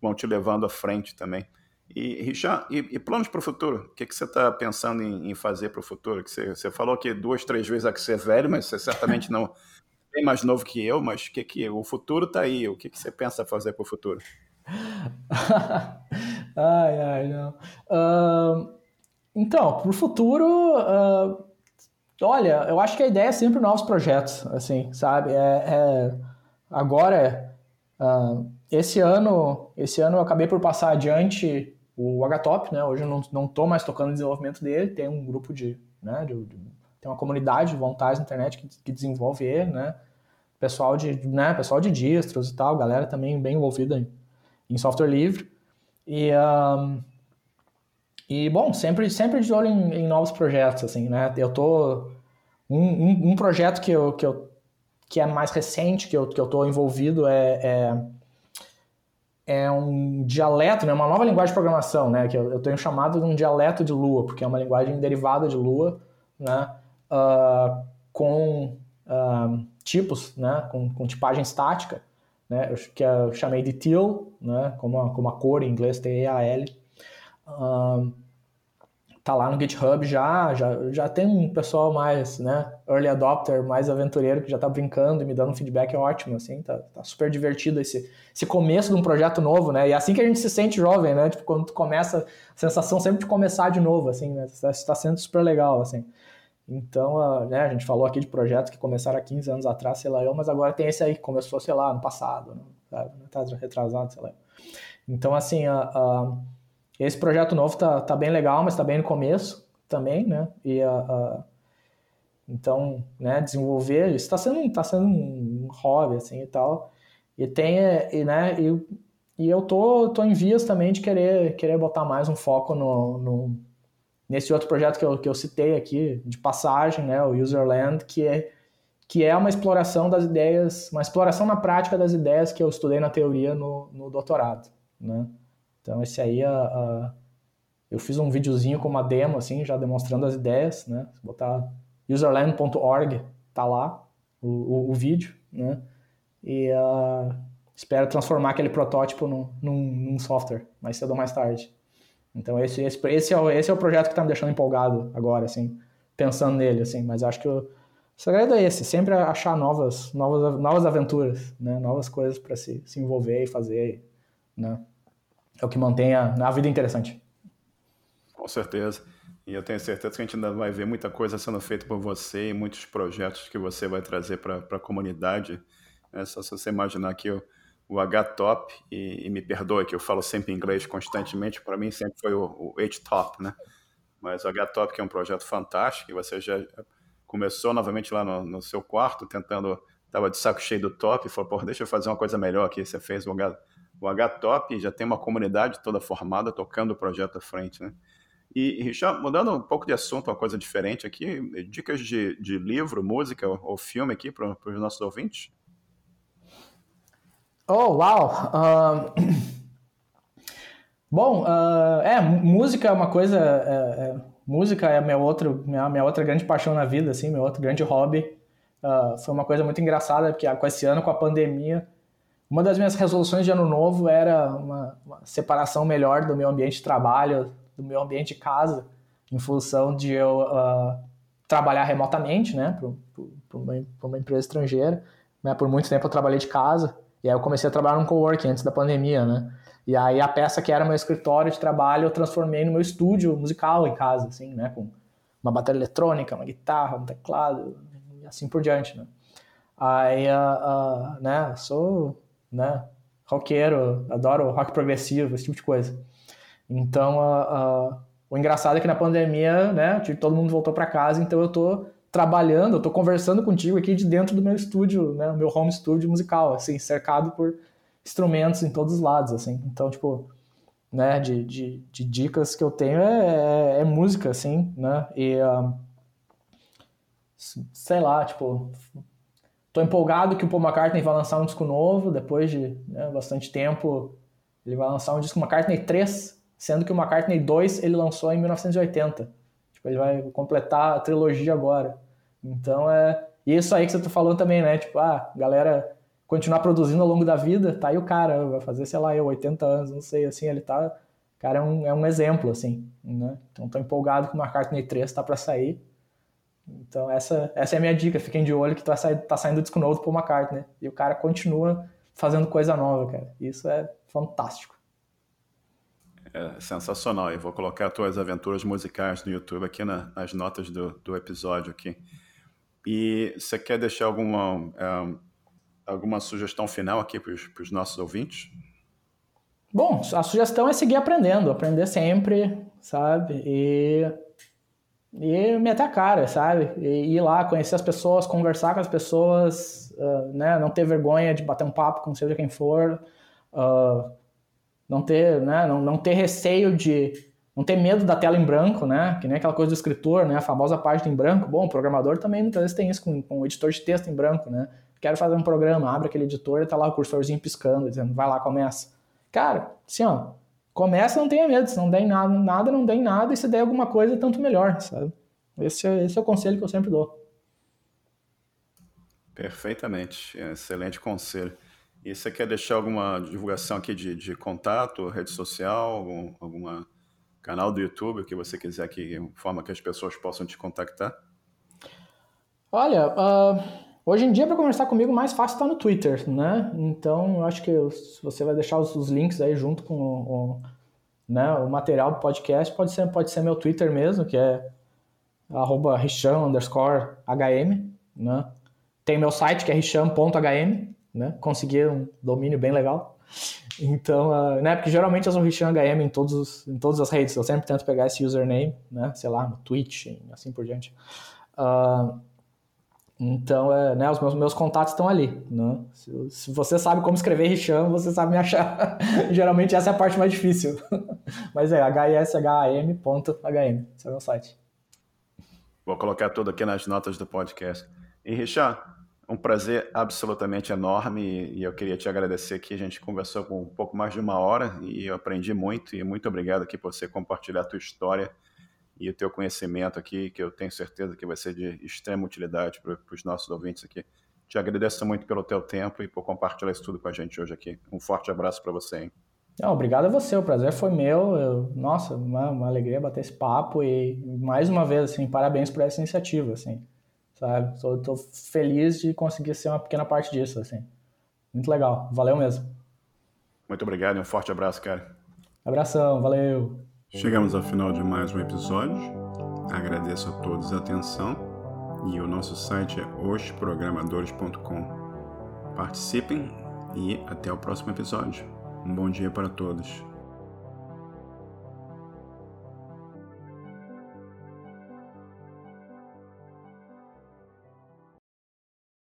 vão te levando à frente também. E, Richard, e, e planos para o futuro? O que, que você está pensando em, em fazer para o futuro? Que você, você falou que duas, três vezes é que você é velho, mas você certamente não é mais novo que eu, mas que, que o futuro está aí. O que, que você pensa fazer para o futuro? ai, ai, não. Uh, então, para o futuro, uh, Olha, eu acho que a ideia é sempre novos projetos, assim, sabe? É, é agora, uh, esse ano, esse ano eu acabei por passar adiante o HTOP, né? Hoje eu não, não tô mais tocando no desenvolvimento dele, tem um grupo de, né, de, de tem uma comunidade de voluntários na internet que, que desenvolve ele, né? Pessoal de, né, pessoal de distros e tal, galera também bem envolvida em, em software livre. E, um, e bom, sempre, sempre de olho em, em, novos projetos, assim, né? Eu tô Um, um, um, projeto que, eu, que, eu, que é mais recente, que eu que eu envolvido, é, é, é, um dialeto, né, uma nova linguagem de programação, né, que eu, tenho chamado de um dialeto de Lua, porque é uma linguagem derivada de Lua, né, uh, com uh, tipos, né, com, com tipagem estática, né, que eu chamei de teal, né, como a, como a cor em inglês, T-E-A-L. Uh, tá lá no GitHub já, já, já tem um pessoal mais, né, early adopter, mais aventureiro que já tá brincando e me dando feedback ótimo, assim, tá, tá super divertido esse, esse começo de um projeto novo, né, e é assim que a gente se sente jovem, né, tipo, quando tu começa, a sensação sempre de começar de novo, assim, né, tá, tá sendo super legal, assim. Então, uh, né, a gente falou aqui de projetos que começaram há 15 anos atrás, sei lá eu, mas agora tem esse aí que começou, sei lá, no passado, né, sabe, tá retrasado, sei lá. Então, assim, uh, uh, esse projeto novo tá, tá bem legal, mas tá bem no começo também, né? E uh, então, né, desenvolver, isso está sendo, tá sendo um hobby, assim, e tal. E tem, e, né, e, e eu tô, tô em vias também de querer, querer botar mais um foco no, no, nesse outro projeto que eu, que eu citei aqui, de passagem, né, o Userland, que é, que é uma exploração das ideias, uma exploração na prática das ideias que eu estudei na teoria no, no doutorado, né? Então esse aí, a, a, eu fiz um videozinho com uma demo, assim, já demonstrando as ideias, né? Botar userland.org, tá lá o, o, o, vídeo, né? E uh, espero transformar aquele protótipo no, num, num, software, mais cedo ou mais tarde. Então esse, esse, esse, é, o, esse é o projeto que está me deixando empolgado agora, assim, pensando nele, assim. Mas acho que o segredo é esse, sempre achar novas, novas, novas aventuras, né? Novas coisas para se, se envolver e fazer, né? é o que mantém a, a vida interessante. Com certeza. E eu tenho certeza que a gente ainda vai ver muita coisa sendo feita por você e muitos projetos que você vai trazer para a comunidade. É só se você imaginar que o, o HTOP, e, e me perdoe que eu falo sempre inglês constantemente, para mim sempre foi o, o HTOP, né? Mas o HTOP que é um projeto fantástico, e você já começou novamente lá no, no seu quarto, tentando, estava de saco cheio do top, e falou, pô, deixa eu fazer uma coisa melhor aqui. Você fez o HTOP já tem uma comunidade toda formada tocando o projeto à frente, né? E, Richard, mudando um pouco de assunto, uma coisa diferente aqui, dicas de, de livro, música ou, filme aqui para os nossos ouvintes? Oh, uau! Uh... Bom, uh, é, música é uma coisa... É, é, música é minha outra, minha, minha outra grande paixão na vida, assim, meu outro grande hobby. Uh, foi uma coisa muito engraçada, porque com esse ano, com a pandemia, uma das minhas resoluções de ano novo era uma, uma, separação melhor do meu ambiente de trabalho, do meu ambiente de casa, em função de eu uh, trabalhar remotamente, né, para uma, uma, empresa estrangeira. Né, por muito tempo eu trabalhei de casa, e aí eu comecei a trabalhar num coworking antes da pandemia, né. E aí a peça que era meu escritório de trabalho eu transformei no meu estúdio musical em casa, assim, né, com uma bateria eletrônica, uma guitarra, um teclado, e assim por diante, né. Aí, uh, uh, né, sou né? Roqueiro, adoro rock progressivo, esse tipo de coisa. Então, uh, uh, o engraçado é que na pandemia, né, todo mundo voltou para casa, então eu tô trabalhando, eu tô conversando contigo aqui de dentro do meu estúdio, né, meu home studio musical, assim, cercado por instrumentos em todos os lados, assim. Então, tipo, né, de, de, de dicas que eu tenho é, é, é música, assim, né, e, uh, sei lá, tipo, Tô empolgado que o Paul McCartney vai lançar um disco novo, depois de né, bastante tempo. Ele vai lançar um disco McCartney 3, sendo que o McCartney 2 ele lançou em 1980. Tipo, ele vai completar a trilogia agora. Então é isso aí que você tá falando também, né? Tipo, ah, galera continuar produzindo ao longo da vida, tá aí o cara, vai fazer, sei lá, eu 80 anos, não sei, assim, ele tá... O cara é um, é um exemplo, assim, né? Então tô empolgado que o McCartney 3 tá para sair. Então essa, essa é a minha dica, fiquem de olho que tá, sa tá saindo disco novo Paul McCartney. E o cara continua fazendo coisa nova, cara. Isso é fantástico. É sensacional. E vou colocar as tuas aventuras musicais no YouTube aqui na, nas notas do, do episódio aqui. E você quer deixar alguma, um, alguma sugestão final aqui para os nossos ouvintes? Bom, a sugestão é seguir aprendendo, aprender sempre, sabe? E e meter a cara, sabe? E ir lá, conhecer as pessoas, conversar com as pessoas, uh, né? Não ter vergonha de bater um papo com seja quem for, uh, não ter, né? Não, não ter receio de, não ter medo da tela em branco, né? Que nem aquela coisa do escritor, né? A famosa página em branco. Bom, o programador também muitas vezes tem isso com, com o editor de texto em branco, né? Quero fazer um programa, abre aquele editor e tá lá o cursorzinho piscando, dizendo, vai lá, começa. Cara, assim, ó, começa, não tenha medo, se não der nada, nada, não der nada, e se der alguma coisa, tanto melhor, sabe? Esse é, esse é o conselho que eu sempre dou. Perfeitamente, excelente conselho. E você quer deixar alguma divulgação aqui de, de contato, rede social, algum, alguma canal do YouTube que você quiser que forma que as pessoas possam te contactar? Olha, uh, hoje em dia para conversar comigo mais fácil está no Twitter, né? Então eu acho que você vai deixar os, os links aí junto com o, o, né, o material do podcast, pode ser, pode ser meu Twitter mesmo, que é arroba underscore hm, né? Tem meu site que é richam.hm, né? Um domínio bem legal. Então, uh, né? Porque geralmente eu sou Richan HM em, todos os, em todas as redes. Eu sempre tento pegar esse username, né? Sei lá, no Twitch, assim por diante. Uh, então, é, né, os meus, meus contatos estão ali. Né? Se, se, você sabe como escrever Richam, você sabe me achar. Geralmente essa é a parte mais difícil. Mas é hisham.hm. Esse é o meu site. Vou colocar tudo aqui nas notas do podcast. E Richam, um prazer absolutamente enorme e eu queria te agradecer que a gente conversou por um pouco mais de uma hora e eu aprendi muito e muito obrigado aqui por você compartilhar a tua história e o teu conhecimento aqui, que eu tenho certeza que vai ser de extrema utilidade para os nossos ouvintes aqui. Te agradeço muito pelo teu tempo e por compartilhar isso tudo com a gente hoje aqui. Um forte abraço para você, hein? Não, obrigado a você, o prazer foi meu. Eu, nossa, uma, uma alegria bater esse papo e mais uma vez, assim, parabéns por essa iniciativa, assim sabe? Tô, tô feliz de conseguir ser uma pequena parte disso, assim. Muito legal, valeu mesmo. Muito obrigado e um forte abraço, cara. Abração, valeu. Chegamos ao final de mais um episódio. Agradeço a todos a atenção e o nosso site é hosprogramadores.com. Participem e até o próximo episódio. Um bom dia para todos.